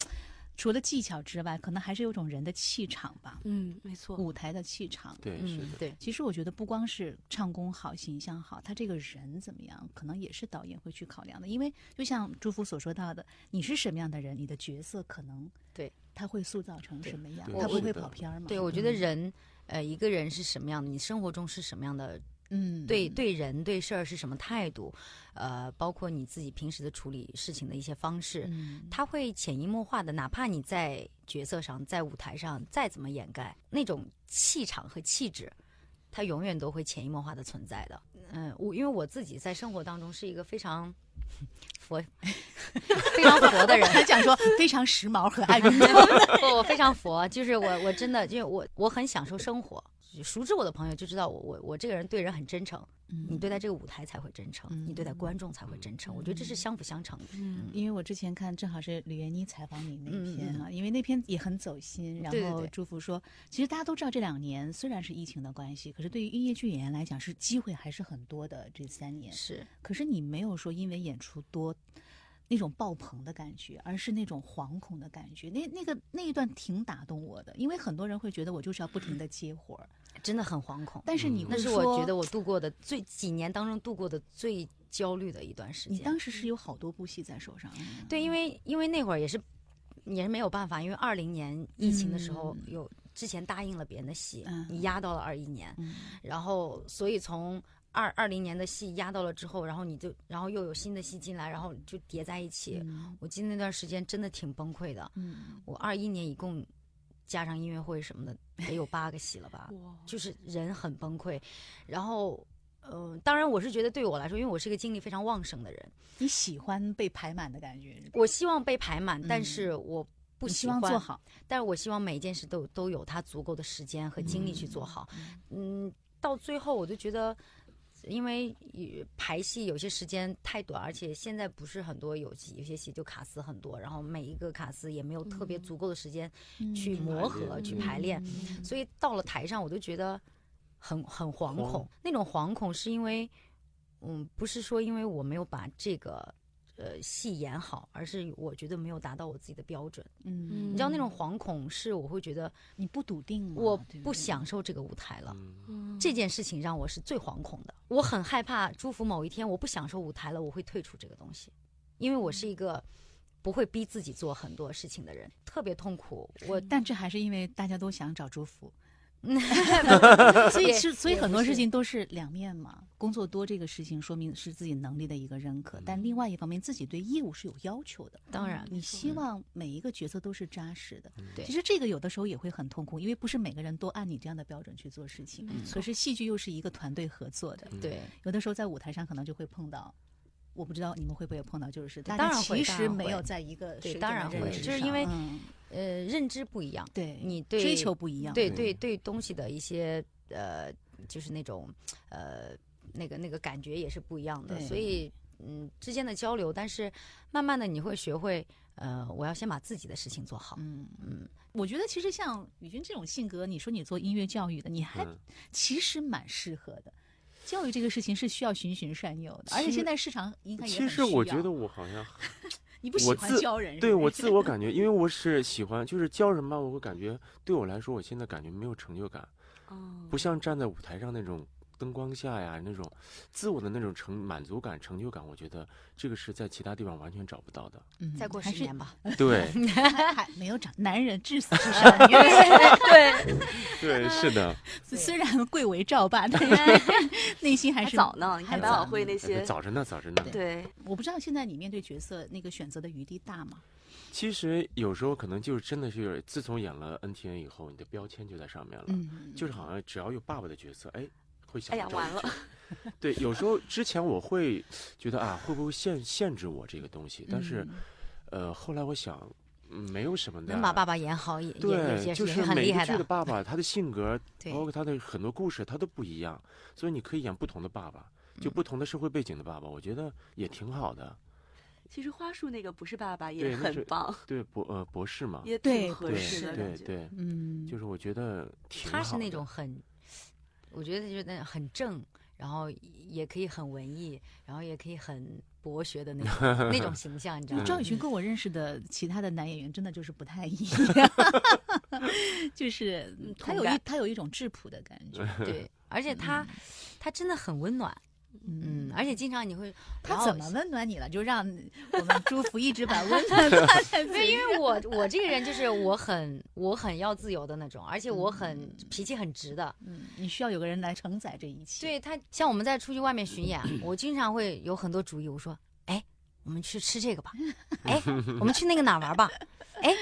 除了技巧之外，可能还是有种人的气场吧，嗯，没错。舞台的气场。对是的，嗯对，其实我觉得不光是唱功好、形象好，他这个人怎么样，可能也是导演会去考量的。因为就像朱福所说到的，你是什么样的人，你的角色可能对他会塑造成什么样，他不会跑偏儿嘛。对，我觉得人，呃，一个人是什么样的，你生活中是什么样的，嗯，对对人对事儿是什么态度，呃，包括你自己平时的处理事情的一些方式，嗯，他会潜移默化的，哪怕你在角色上、在舞台上再怎么掩盖，那种气场和气质，它永远都会潜移默化的存在的。嗯、我因为我自己在生活当中是一个非常佛非常佛的人。他讲说非常时髦和爱运动。[LAUGHS] 不，我非常佛，就是我我真的，因为我我很享受生活。熟知我的朋友就知道我我我这个人对人很真诚，你对待这个舞台才会真诚，你对待观众才会真诚。我觉得这是相辅相成的。嗯，因为我之前看正好是吕元妮采访你那篇啊，因为那篇也很走心。然后对对对祝福说，其实大家都知道这两年虽然是疫情的关系，可是对于音乐剧演员来讲是机会还是很多的。这三年，是，可是你没有说因为演出多。那种爆棚的感觉，而是那种惶恐的感觉。那那个那一段挺打动我的，因为很多人会觉得我就是要不停的接活儿，[CLEARS THROAT] 真的很惶恐。但是你会说，那是我觉得我度过的最几年当中度过的最焦虑的一段时间。你当时是有好多部戏在手上，对，因为因为那会儿也是也是没有办法，因为二零年疫情的时候嗯有之前答应了别人的戏，嗯你压到了二一年，嗯然后所以从二二零年的戏压到了之后，然后你就然后又有新的戏进来，然后就叠在一起。嗯我记得那段时间真的挺崩溃的。嗯我二一年一共加上音乐会什么的，得有八个戏了吧？哇，就是人很崩溃。然后，呃，当然我是觉得对我来说，因为我是一个精力非常旺盛的人，你喜欢被排满的感觉，我希望被排满，但嗯是我不希喜欢望做好。但是我希望每一件事都都有它足够的时间和精力去做好。嗯，到最后我就觉得，因为呃排戏有些时间太短，而且现在不是很多有戏有些戏就卡司很多，然后每一个卡司也没有特别足够的时间去磨合、去排练，所以到了台上我都觉得很很惶恐慌。那种惶恐是因为，嗯，不是说因为我没有把这个。呃，戏演好，而是我觉得没有达到我自己的标准。嗯，你知道那种惶恐是，我会觉得你不笃定吗，我不享受这个舞台了。这件事情让我是最惶恐的。我很害怕祝福某一天我不享受舞台了，我会退出这个东西，因为我是一个不会逼自己做很多事情的人，特别痛苦。我但这还是因为大家都想找祝福，所 [LAUGHS] 所以是所以很多事情都是两面嘛。工作多这个事情说明是自己能力的一个认可，但另外一方面自己对业务是有要求的。当然你希望每一个角色都是扎实的。对其实这个有的时候也会很痛苦，因为不是每个人都按你这样的标准去做事情。可是戏剧又是一个团队合作的，对有的时候在舞台上可能就会碰到。我不知道你们会不会碰到，就是大当然会家其实没有在一个对当然会就是因为呃认知不一样，对你对追求不一样，对对对对东西的一些呃，就是那种呃那个那个感觉也是不一样的，所以嗯之间的交流，但是慢慢的你会学会呃，我要先把自己的事情做好。嗯嗯，我觉得其实像宇君这种性格，你说你做音乐教育的，你还嗯其实蛮适合的。教育这个事情是需要循循善诱的，而且现在市场应该也其很实我觉需要得我好像你不喜欢我自教人，对我自我感觉，因为我是 [LAUGHS] 喜欢，就是教人吧，我会感觉对我来说，我现在感觉没有成就感，哦。不像站在舞台上那种灯光下呀，那种自我的那种成满足感、成就感，我觉得这个是在其他地方完全找不到的。嗯再过十年吧。[LAUGHS] 对还 [LAUGHS] 还没有长，男人至死是少年。[LAUGHS] 对，对，是的，虽然贵为赵霸，但是内心还还是早呢，你还看百老汇那些，早着呢，早着呢。对，我不知道现在你面对角色那个选择的余地大吗？其实有时候可能就是真的是，自从演了 NTN 以后，你的标签就在上面了，嗯，就是好像只要有爸爸的角色，哎，会想哎呀，完了，对，有时候之前我会觉得啊，会不会限限制我这个东西？但是，呃，后来我想，嗯，没有什么的。能把爸爸演好也也有对，就是每一个很厉害剧的爸爸，他的性格，包括他的很多故事，他都不一样，所以你可以演不同的爸爸，就嗯不同的社会背景的爸爸，我觉得也挺好的。其实花束那个不是爸爸也很棒，对博呃博士嘛，也挺合适的感觉。对对，嗯，就是我觉得挺好的。他是那种很，我觉得就是那很正，然后也可以很文艺，然后也可以很博学的那种那种形象，你知道吗？张雨群跟我认识的其他的男演员真的就是不太一样，[LAUGHS] 就是嗯他有一。他有一种质朴的感觉，对，而且他他真的很温暖，嗯，而且经常你会，他怎么温暖你了？就让 [LAUGHS] 我们祝福一直把温暖放在 [LAUGHS] 对，因为我我这个人就是我很我很要自由的那种，而且我很脾气很直的。嗯，你需要有个人来承载这一切。对他，像我们在出去外面巡演，我经常会有很多主意。我说，哎，我们去吃这个吧，哎，我们去那个哪儿玩吧，哎，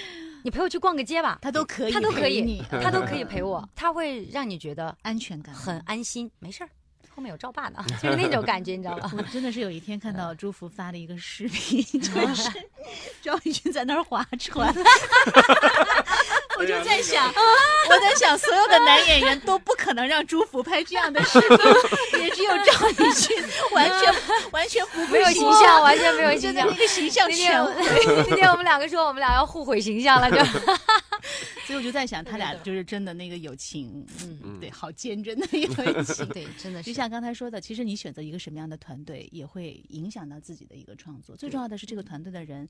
你陪我去逛个街吧，他都可以，他都可以，他都可以陪我，他会让你觉得安全感很安心，没事儿，后面有赵爸呢，[LAUGHS] 就是那种感觉，你知道吧？我真的是有一天看到朱福发了一个视频，[LAUGHS] 就是赵丽君在那儿划船，[LAUGHS] 我就在想，我在想，所有的男演员都不可能让朱福拍这样的视频，也只有赵丽君完全完全不没有形象，完全没有形象，那个形象全毁。那天我们两个说我们俩要互毁形象了，就。所以我就在想，他俩就是真的那个友情，嗯，对，好坚贞的友情。对，真的就是像刚才说的，其实你选择一个什么样的团队，也会影响到自己的一个创作。最重要的是这个团队的人。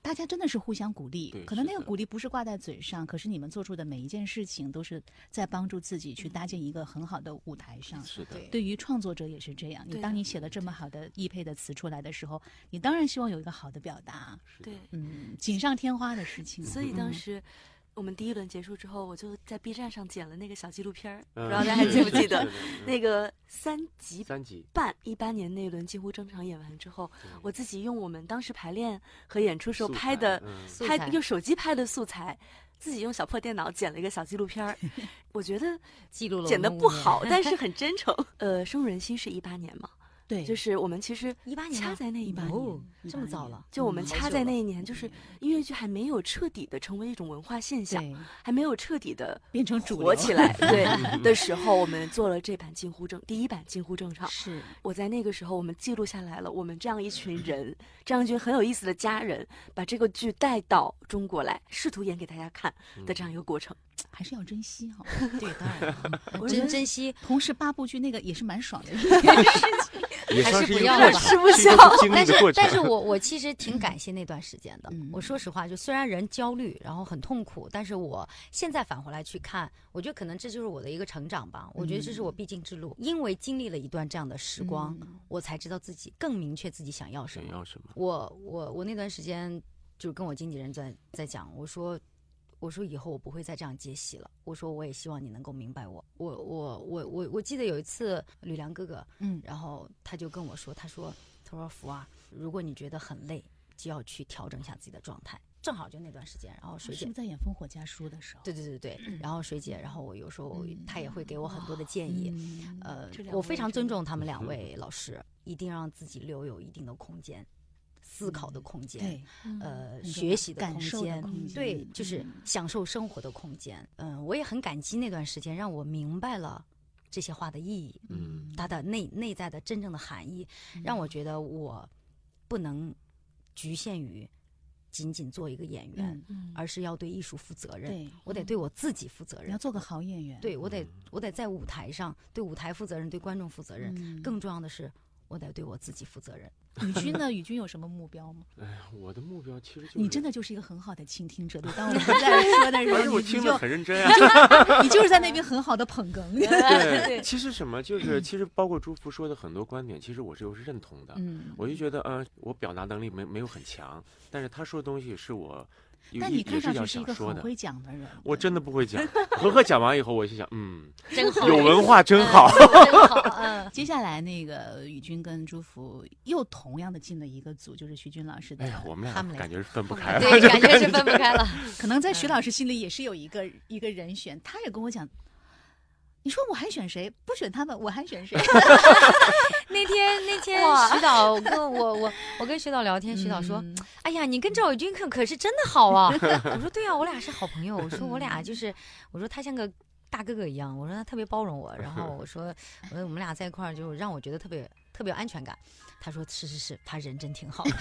大家真的是互相鼓励，可能那个鼓励不是挂在嘴上，可是你们做出的每一件事情都是在帮助自己去搭建一个很好的舞台上。是的，对对于创作者也是这样，你当你写了这么好的易配的词出来的时候，你当然希望有一个好的表达，对，嗯，锦上添花的事情。所以当嗯时我们第一轮结束之后，我就在 B 站上剪了那个小纪录片儿，不嗯知道大家还记不记得那个三集三级，半一八年那一轮几乎正常演完之后，我自己用我们当时排练和演出时候拍的嗯拍用手机拍的素材，自己用小破电脑剪了一个小纪录片儿，[LAUGHS] 我觉得记录了剪的的不好，但是很真诚。[LAUGHS] 呃，深入人心是一八年嘛，对，就是我们其实一八年掐在那一18年。哦，这么早了，就我们嗯掐在那一年，就是音乐剧还没有彻底的成为一种文化现象，还没有彻底的变成主流火起来，对 [LAUGHS] [LAUGHS] 的时候，我们做了这版近乎正第一版近乎正常。是我在那个时候，我们记录下来了我们这样一群人，这样一群很有意思的家人，把这个剧带到中国来，试图演给大家看的这样一个过程。还是要珍惜哈。[LAUGHS] 对，当然了我觉得珍惜。同时八部剧那个也是蛮爽的一件事情。还也算是不要了吧个过程，不消但是。但是我我其实挺感谢那段时间的。嗯我说实话，就虽然人焦虑，然后很痛苦，但是我现在返回来去看，我觉得可能这就是我的一个成长吧。我觉得这是我必经之路，因为经历了一段这样的时光，我才知道自己更明确自己想要什么。想要什么？我我我那段时间就是跟我经纪人在在讲，我说我说以后我不会再这样接戏了。我说我也希望你能够明白我。我我我我我记得有一次吕梁哥哥，嗯然后他就跟我说，他说他说福啊，如果你觉得很累，就要去调整一下自己的状态。正好就那段时间，然后水姐是在演《烽火家书》的时候？对对对对，然后水姐，然后我有时候她也会给我很多的建议，嗯呃我非常尊重他们两位老师，一定让自己留有一定的空间，思考的空间，对，呃，学习的空间，空间对，就是享受生活的空间。嗯，我也很感激那段时间，让我明白了这些话的意义，嗯，它的内内在的真正的含义，让我觉得我不能局限于仅仅做一个演员，嗯，嗯而是要对艺术负责任。对，我得对我自己负责任。你要做个好演员。对我得我得在舞台上对舞台负责任，对观众负责任。嗯更重要的是，我得对我自己负责任。宇军呢？宇军有什么目标吗？[LAUGHS] 哎呀，我的目标其实就是你真的就是一个很好的倾听者。对，当我们 [LAUGHS] 在说的时而且候，我听着你你就很认真啊。你就是在那边很好的捧哏。对，其实什么就是，其实包括朱福说的很多观点，其实我是又是认同的。嗯，我就觉得，呃，我表达能力没没有很强，但是他说的东西是我有但你看上去是一个很。会讲的人。我真的不会讲，[LAUGHS] 何何讲完以后，我就想，嗯，[LAUGHS] 真好，有文化真好。真好。[LAUGHS] 嗯，接下来那个宇军跟朱福又同样的进了一个组，就是徐军老师的哎。呀，我们俩俩感觉是分不开了。对，感觉是分不开了。可能在徐老师心里也是有一个一个人选，他也跟我讲。你说我还选谁？不选他们，我还选谁？那天那天徐导跟我我我跟徐导聊天，徐导说：“嗯哎呀，你跟赵伟军可可是真的好啊！[LAUGHS] ”我说：“对啊，我俩是好朋友。”我说：“我俩就是，我说他像个大哥哥一样。”我说他特别包容我，然后我说：“我说我们俩在一块儿就让我觉得特别特别有安全感。”他说：“是是是，他人真挺好。[LAUGHS]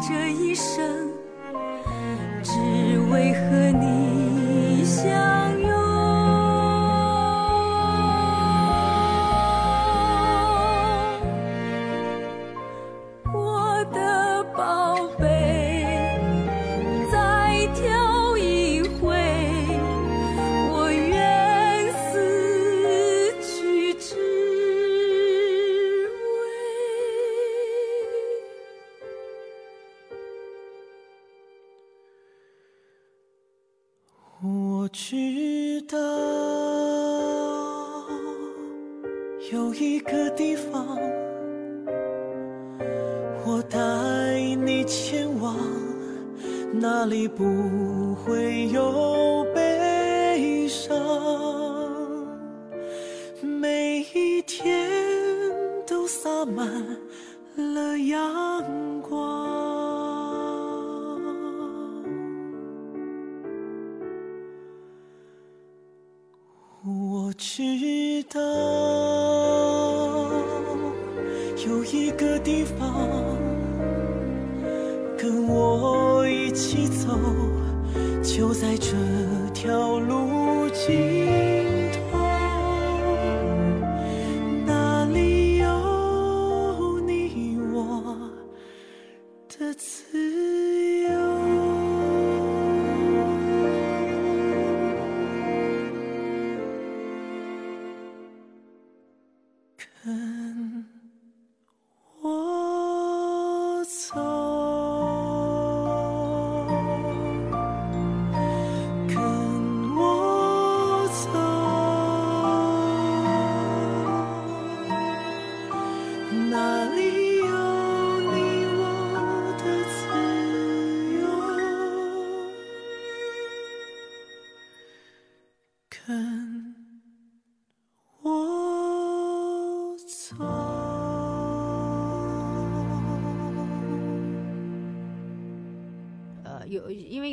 这一生跟 [LAUGHS]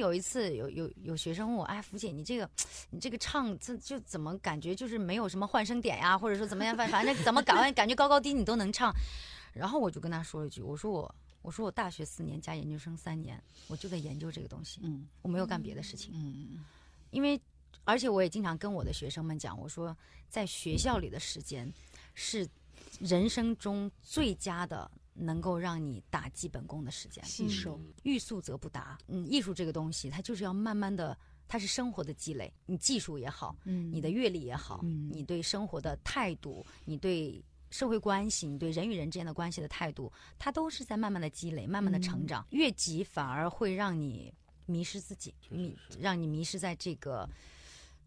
有一次有有有学生问我，哎，福姐，你这个你这个唱这就怎么感觉就是没有什么换声点呀，或者说怎么样，反反正怎么感，[LAUGHS] 感觉高高低你都能唱。然后我就跟他说了一句，我说我我说我大学四年加研究生三年，我就在研究这个东西，嗯我没有干别的事情，嗯因为而且我也经常跟我的学生们讲，我说在学校里的时间是人生中最佳的。能够让你打基本功的时间，吸收，欲速则不达。嗯，艺术这个东西，它就是要慢慢的，它是生活的积累。你技术也好，嗯。你的阅历也好，嗯。你对生活的态度，你对社会关系，你对人与人之间的关系的态度，它都是在慢慢的积累，慢慢的成长。越急反而会让你迷失自己，迷让你迷失在这个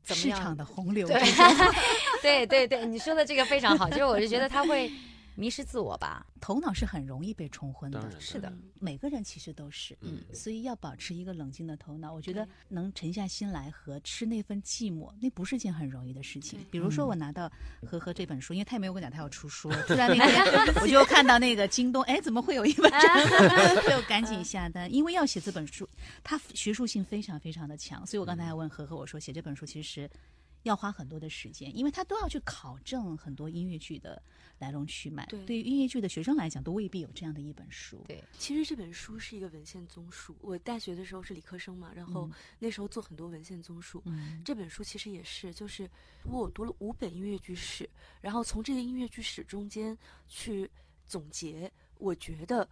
怎么样市场的洪流之对中，[LAUGHS] 对对对，你说的这个非常好，就是我就觉得他会迷失自我吧。头脑是很容易被冲昏的是的，每个人其实都是，嗯所以要保持一个冷静的头脑。我觉得能沉下心来和吃那份寂寞，那不是件很容易的事情。比如说我拿到和和这本书，因为他也没有跟我讲他要出书，突然那天 [LAUGHS] 我就看到那个京东，哎，怎么会有一本这个？就赶紧下单，因为要写这本书，它学术性非常非常的强，所以我刚才还问和和我说，写这本书其实。要花很多的时间，因为他都要去考证很多音乐剧的来龙去脉。对对于音乐剧的学生来讲，都未必有这样的一本书。对，其实这本书是一个文献综述。我大学的时候是理科生嘛，然后那时候做很多文献综述。嗯这本书其实也是，就是我读了五本音乐剧史，然后从这个音乐剧史中间去总结，我觉得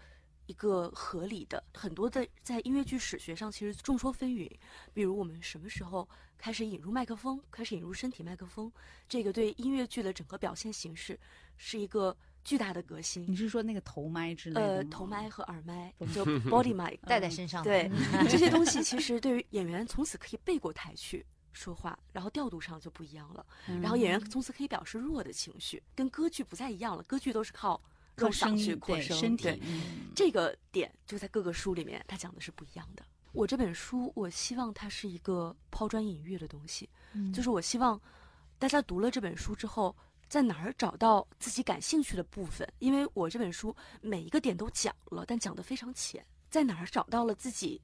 一个合理的。很多的在音乐剧史学上其实众说纷纭，比如我们什么时候开始引入麦克风，开始引入身体麦克风，这个对音乐剧的整个表现形式是一个巨大的革新。你是说那个头麦之类的呃，头麦和耳麦，就 [LAUGHS] body mic，带在身上。对这些东西，其实对于演员从此可以背过台去说话，然后调度上就不一样了。然后演员从此可以表示弱的情绪，跟歌剧不再一样了。歌剧都是靠靠用嗓去扩声，身体这个点就在各个书里面，他讲的是不一样的。我这本书，我希望它是一个抛砖引玉的东西，嗯就是我希望大家读了这本书之后，在哪儿找到自己感兴趣的部分。因为我这本书每一个点都讲了，但讲得非常浅，在哪儿找到了自己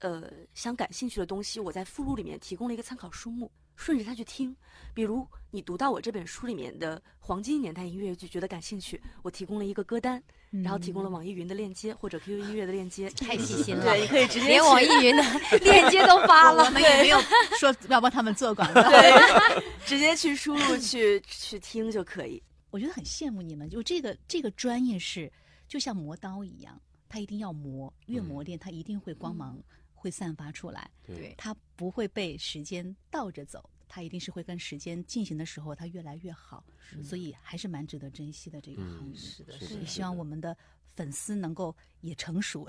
呃想感兴趣的东西，我在附录里面提供了一个参考书目。顺着它去听，比如你读到我这本书里面的黄金年代音乐剧，觉得感兴趣，我提供了一个歌单，然后提供了网易云的链接或者 QQ 音乐的链接。太细心了，对，你可以直接连网易云的链接都发了我。们也没有说要帮他们做广告。对，直接去输入去去听就可以。我觉得很羡慕你们，就这个这个专业是就像磨刀一样，它一定要磨，越磨练它一定会光芒会散发出来，对。它不会被时间倒着走，它一定是会跟时间进行的时候，它越来越好，所以还是蛮值得珍惜的这个行嗯，业。是的是也希望我们的粉丝能够也成熟，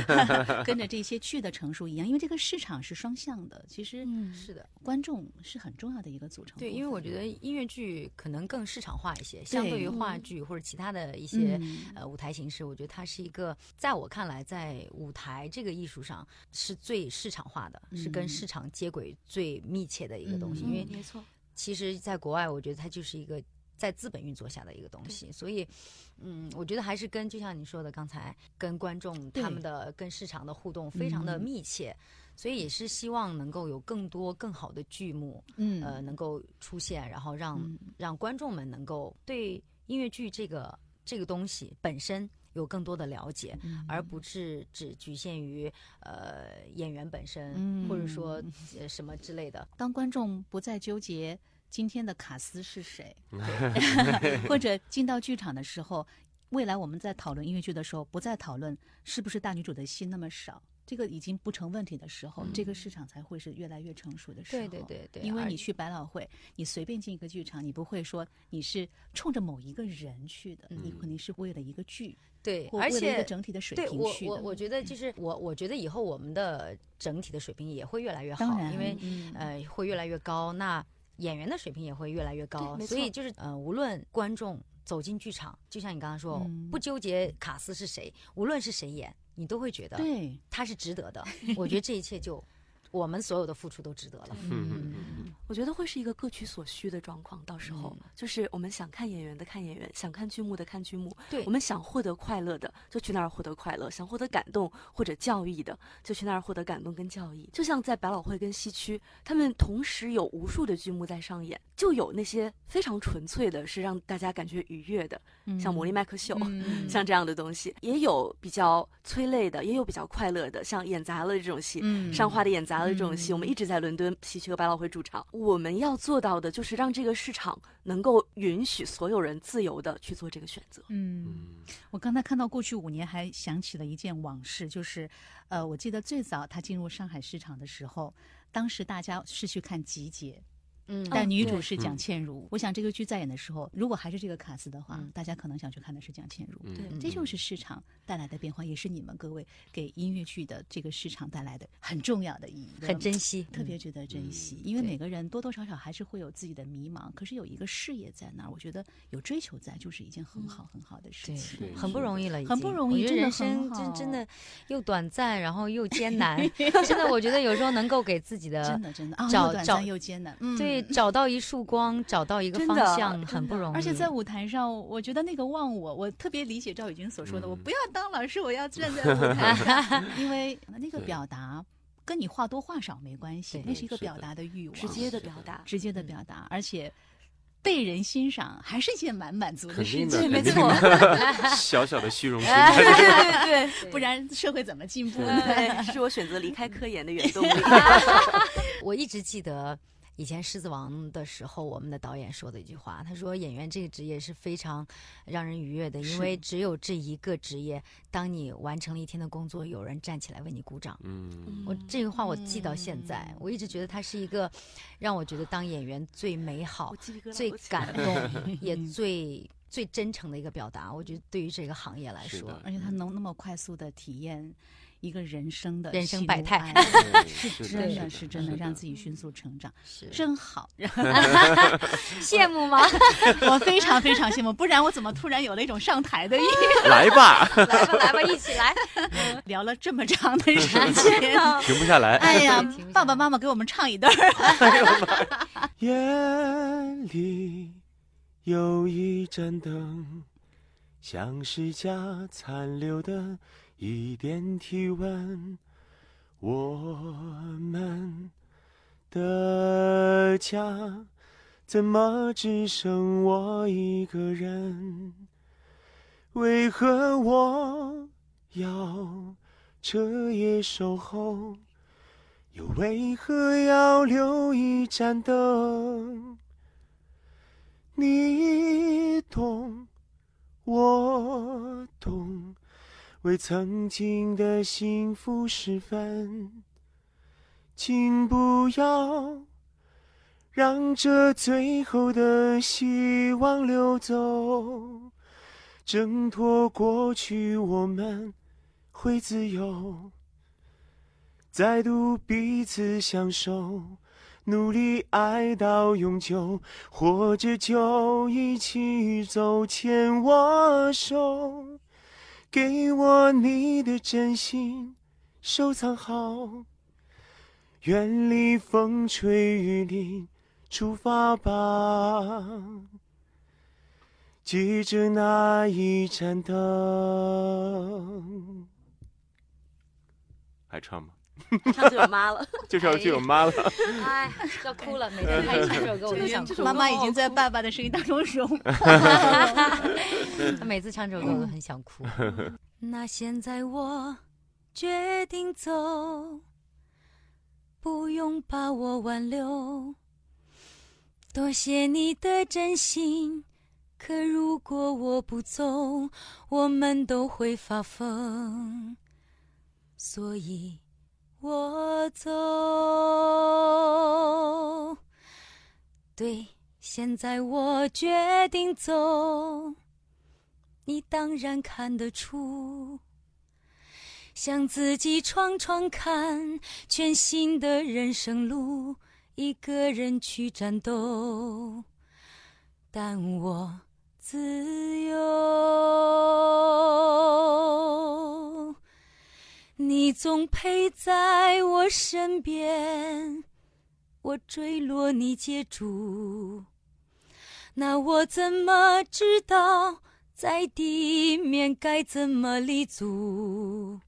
[LAUGHS] 跟着这些剧的成熟一样，因为这个市场是双向的，其实嗯，是的，观众是很重要的一个组成。对，因为我觉得音乐剧可能更市场化一些，相对于话剧或者其他的一些、嗯呃舞台形式，我觉得它是一个，在我看来，在舞台这个艺术上是最市场化的，是跟嗯市场接轨最密切的一个东西。嗯因为没错，其实，在国外，我觉得它就是一个在资本运作下的一个东西，所以，嗯，我觉得还是跟就像你说的，刚才跟观众他们的跟市场的互动非常的嗯。密切，所以也是希望能够有更多更好的剧目，嗯。呃，能够出现，然后让、嗯。让观众们能够对音乐剧这个这个东西本身有更多的了解，嗯。而不是只局限于呃演员本身，嗯。或者说呃什么之类的。当观众不再纠结今天的卡斯是谁，[LAUGHS] 或者进到剧场的时候，未来我们在讨论音乐剧的时候，不再讨论是不是大女主的戏那么少。这个已经不成问题的时候，这个市场才会是越来越成熟的时候。对对对对因为你去百老汇，你随便进一个剧场，你不会说你是冲着某一个人去的，你肯定是为了一个剧，对，或而且整体的水平去的。我我觉得就是我我觉得以后我们的整体的水平也会越来越好因为、嗯呃会越来越高，那演员的水平也会越来越高，所以就是呃无论观众走进剧场，就像你刚刚说，嗯不纠结卡斯是谁，无论是谁演，你都会觉得对，他是值得的。我觉得这一切就我们所有的付出都值得了。嗯，我觉得会是一个各取所需的状况。到时候、嗯就是我们想看演员的看演员，想看剧目的看剧目。对我们想获得快乐的就去那儿获得快乐，想获得感动或者教育的就去那儿获得感动跟教育。就像在百老汇跟西区，他们同时有无数的剧目在上演，就有那些非常纯粹的，是让大家感觉愉悦的，像《魔力麦克秀》嗯 [LAUGHS] 像这样的东西，也有比较催泪的，也有比较快乐的，像演砸了这种戏，嗯上花的演砸了这种戏，嗯我们一直在伦敦、西区和百老汇驻场。我们要做到的就是让这个市场能够允许所有人自由的去做这个选择。嗯。嗯我刚才看到过去五年，还想起了一件往事，就是，呃，我记得最早他进入上海市场的时候，当时大家是去看集结，嗯。但女主是蒋嗯。倩茹。我想这个剧在演的时候，如果还是这个卡司的话，嗯。大家可能想去看的是蒋倩茹。对。嗯这就是市场带来的变化，也是你们各位给音乐剧的这个市场带来的很重要的意义，很珍惜，特别值得珍惜，因为每个人多多少少还是会有自己的迷茫，可是有一个事业在那儿，我觉得有追求在，就是一件很好很好的事情。对很不容易了，已很不容易真的我觉得人很生真真的又短暂，然后又艰难。[LAUGHS] 真的，我觉得有时候能够给自己的真的真的啊，找找又短暂又艰难，嗯。对，找到一束光，找到一个方向，很不容易。而且在舞台上，我觉得那个忘我，我特别理解赵宇军所说的，嗯我不要当老师，我要站在舞台上，[LAUGHS] 因为那个表达跟你话多话少没关系，那是一个表达的欲望，直接的表达，直接的表达，而且被人欣赏还是一件蛮满足的事情，没错 [LAUGHS] 小小的虚荣心 [LAUGHS] 对。对对不然社会怎么进步呢？是我选择离开科研的原动力。我一直记得以前《狮子王》的时候，我们的导演说的一句话，他说演员这个职业是非常让人愉悦的，因为只有这一个职业，当你完成了一天的工作，有人站起来为你鼓掌。嗯，我这个话我记到现在，我一直觉得它是一个让我觉得当演员最美好最感动，[LAUGHS] 也最最真诚的一个表达。我觉得对于这个行业来说，而且他能那么快速的体验一个人生的人生百态 [LAUGHS] 是真的是真的让自己迅速成长，是真好。[LAUGHS] 羡慕吗？[LAUGHS] 我非常非常羡慕，不然我怎么突然有了一种上台的意来吧，来吧，来吧，一起来！聊了这么长的时间。停不下来。哎呀爸爸妈妈给我们唱一段儿。夜里有一盏灯，像是家残留的一点体温。我们的家怎么只剩我一个人？为何我要彻夜守候？又为何要留一盏灯？你懂，我懂，为曾经的幸福时分，请不要让这最后的希望流走，挣脱过去，我们会自由。再度彼此相守，努力爱到永久，或者就一起走，牵我手，给我你的真心，收藏好，远离风吹雨淋，出发吧，记着那一盏灯。还唱吗？唱就有妈了。[LAUGHS] 就是要去我妈了。哎，要哭了，每次唱这首歌我都想哭。妈妈已经在爸爸的声音当中融化。[LAUGHS] 他每次唱这首歌我都很想哭。[LAUGHS] 那现在我决定走，不用把我挽留。多谢你的真心，可如果我不走，我们都会发疯。所以我走。对，现在我决定走。你当然看得出，向自己闯闯看，全新的人生路，一个人去战斗，但我自由。你总陪在我身边，我坠落你接住，那我怎么知道？在地面该怎么立足？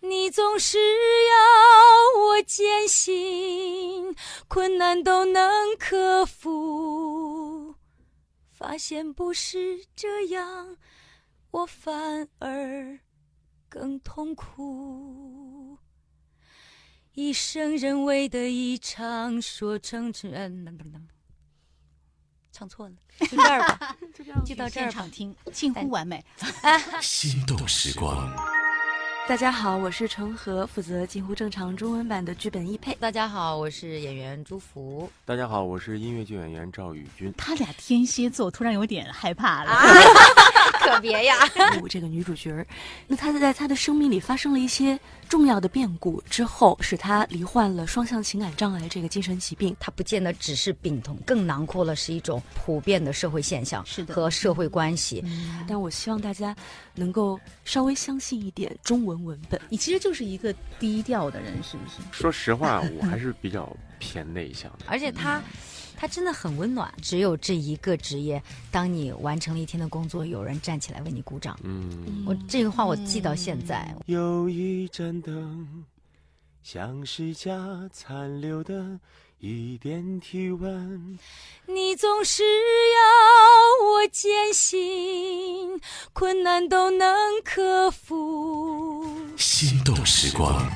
你总是要我坚信，困难都能克服。发现不是这样，我反而更痛苦。一生人为的一场说成真，唱错了，就这儿吧。[LAUGHS] 就到这儿吧现场听，近乎完美。[LAUGHS] 心动时光，大家好，我是程和，负责近乎正常中文版的剧本译配。大家好，我是演员朱福。大家好，我是音乐剧演员赵宇军。他俩天蝎座，突然有点害怕了。[LAUGHS] 可别呀！我这个女主角儿，那她在她的生命里发生了一些重要的变故之后，使她罹患了双向情感障碍这个精神疾病。她不见得只是病痛，更囊括了是一种普遍的社会现象，是的和社会关系。但我希望大家能够稍微相信一点中文文本。你其实就是一个低调的人，是不是？[LAUGHS] 说实话，我还 [LAUGHS] 是比较偏内向的。而且他，他真的很温暖。只有这一个职业，当你完成了一天的工作，有人站起来为你鼓掌。嗯，我这个话我记到现在。有一盏灯，像是家残留的一点体温。你总是要我坚信，困难都能克服。心动时光。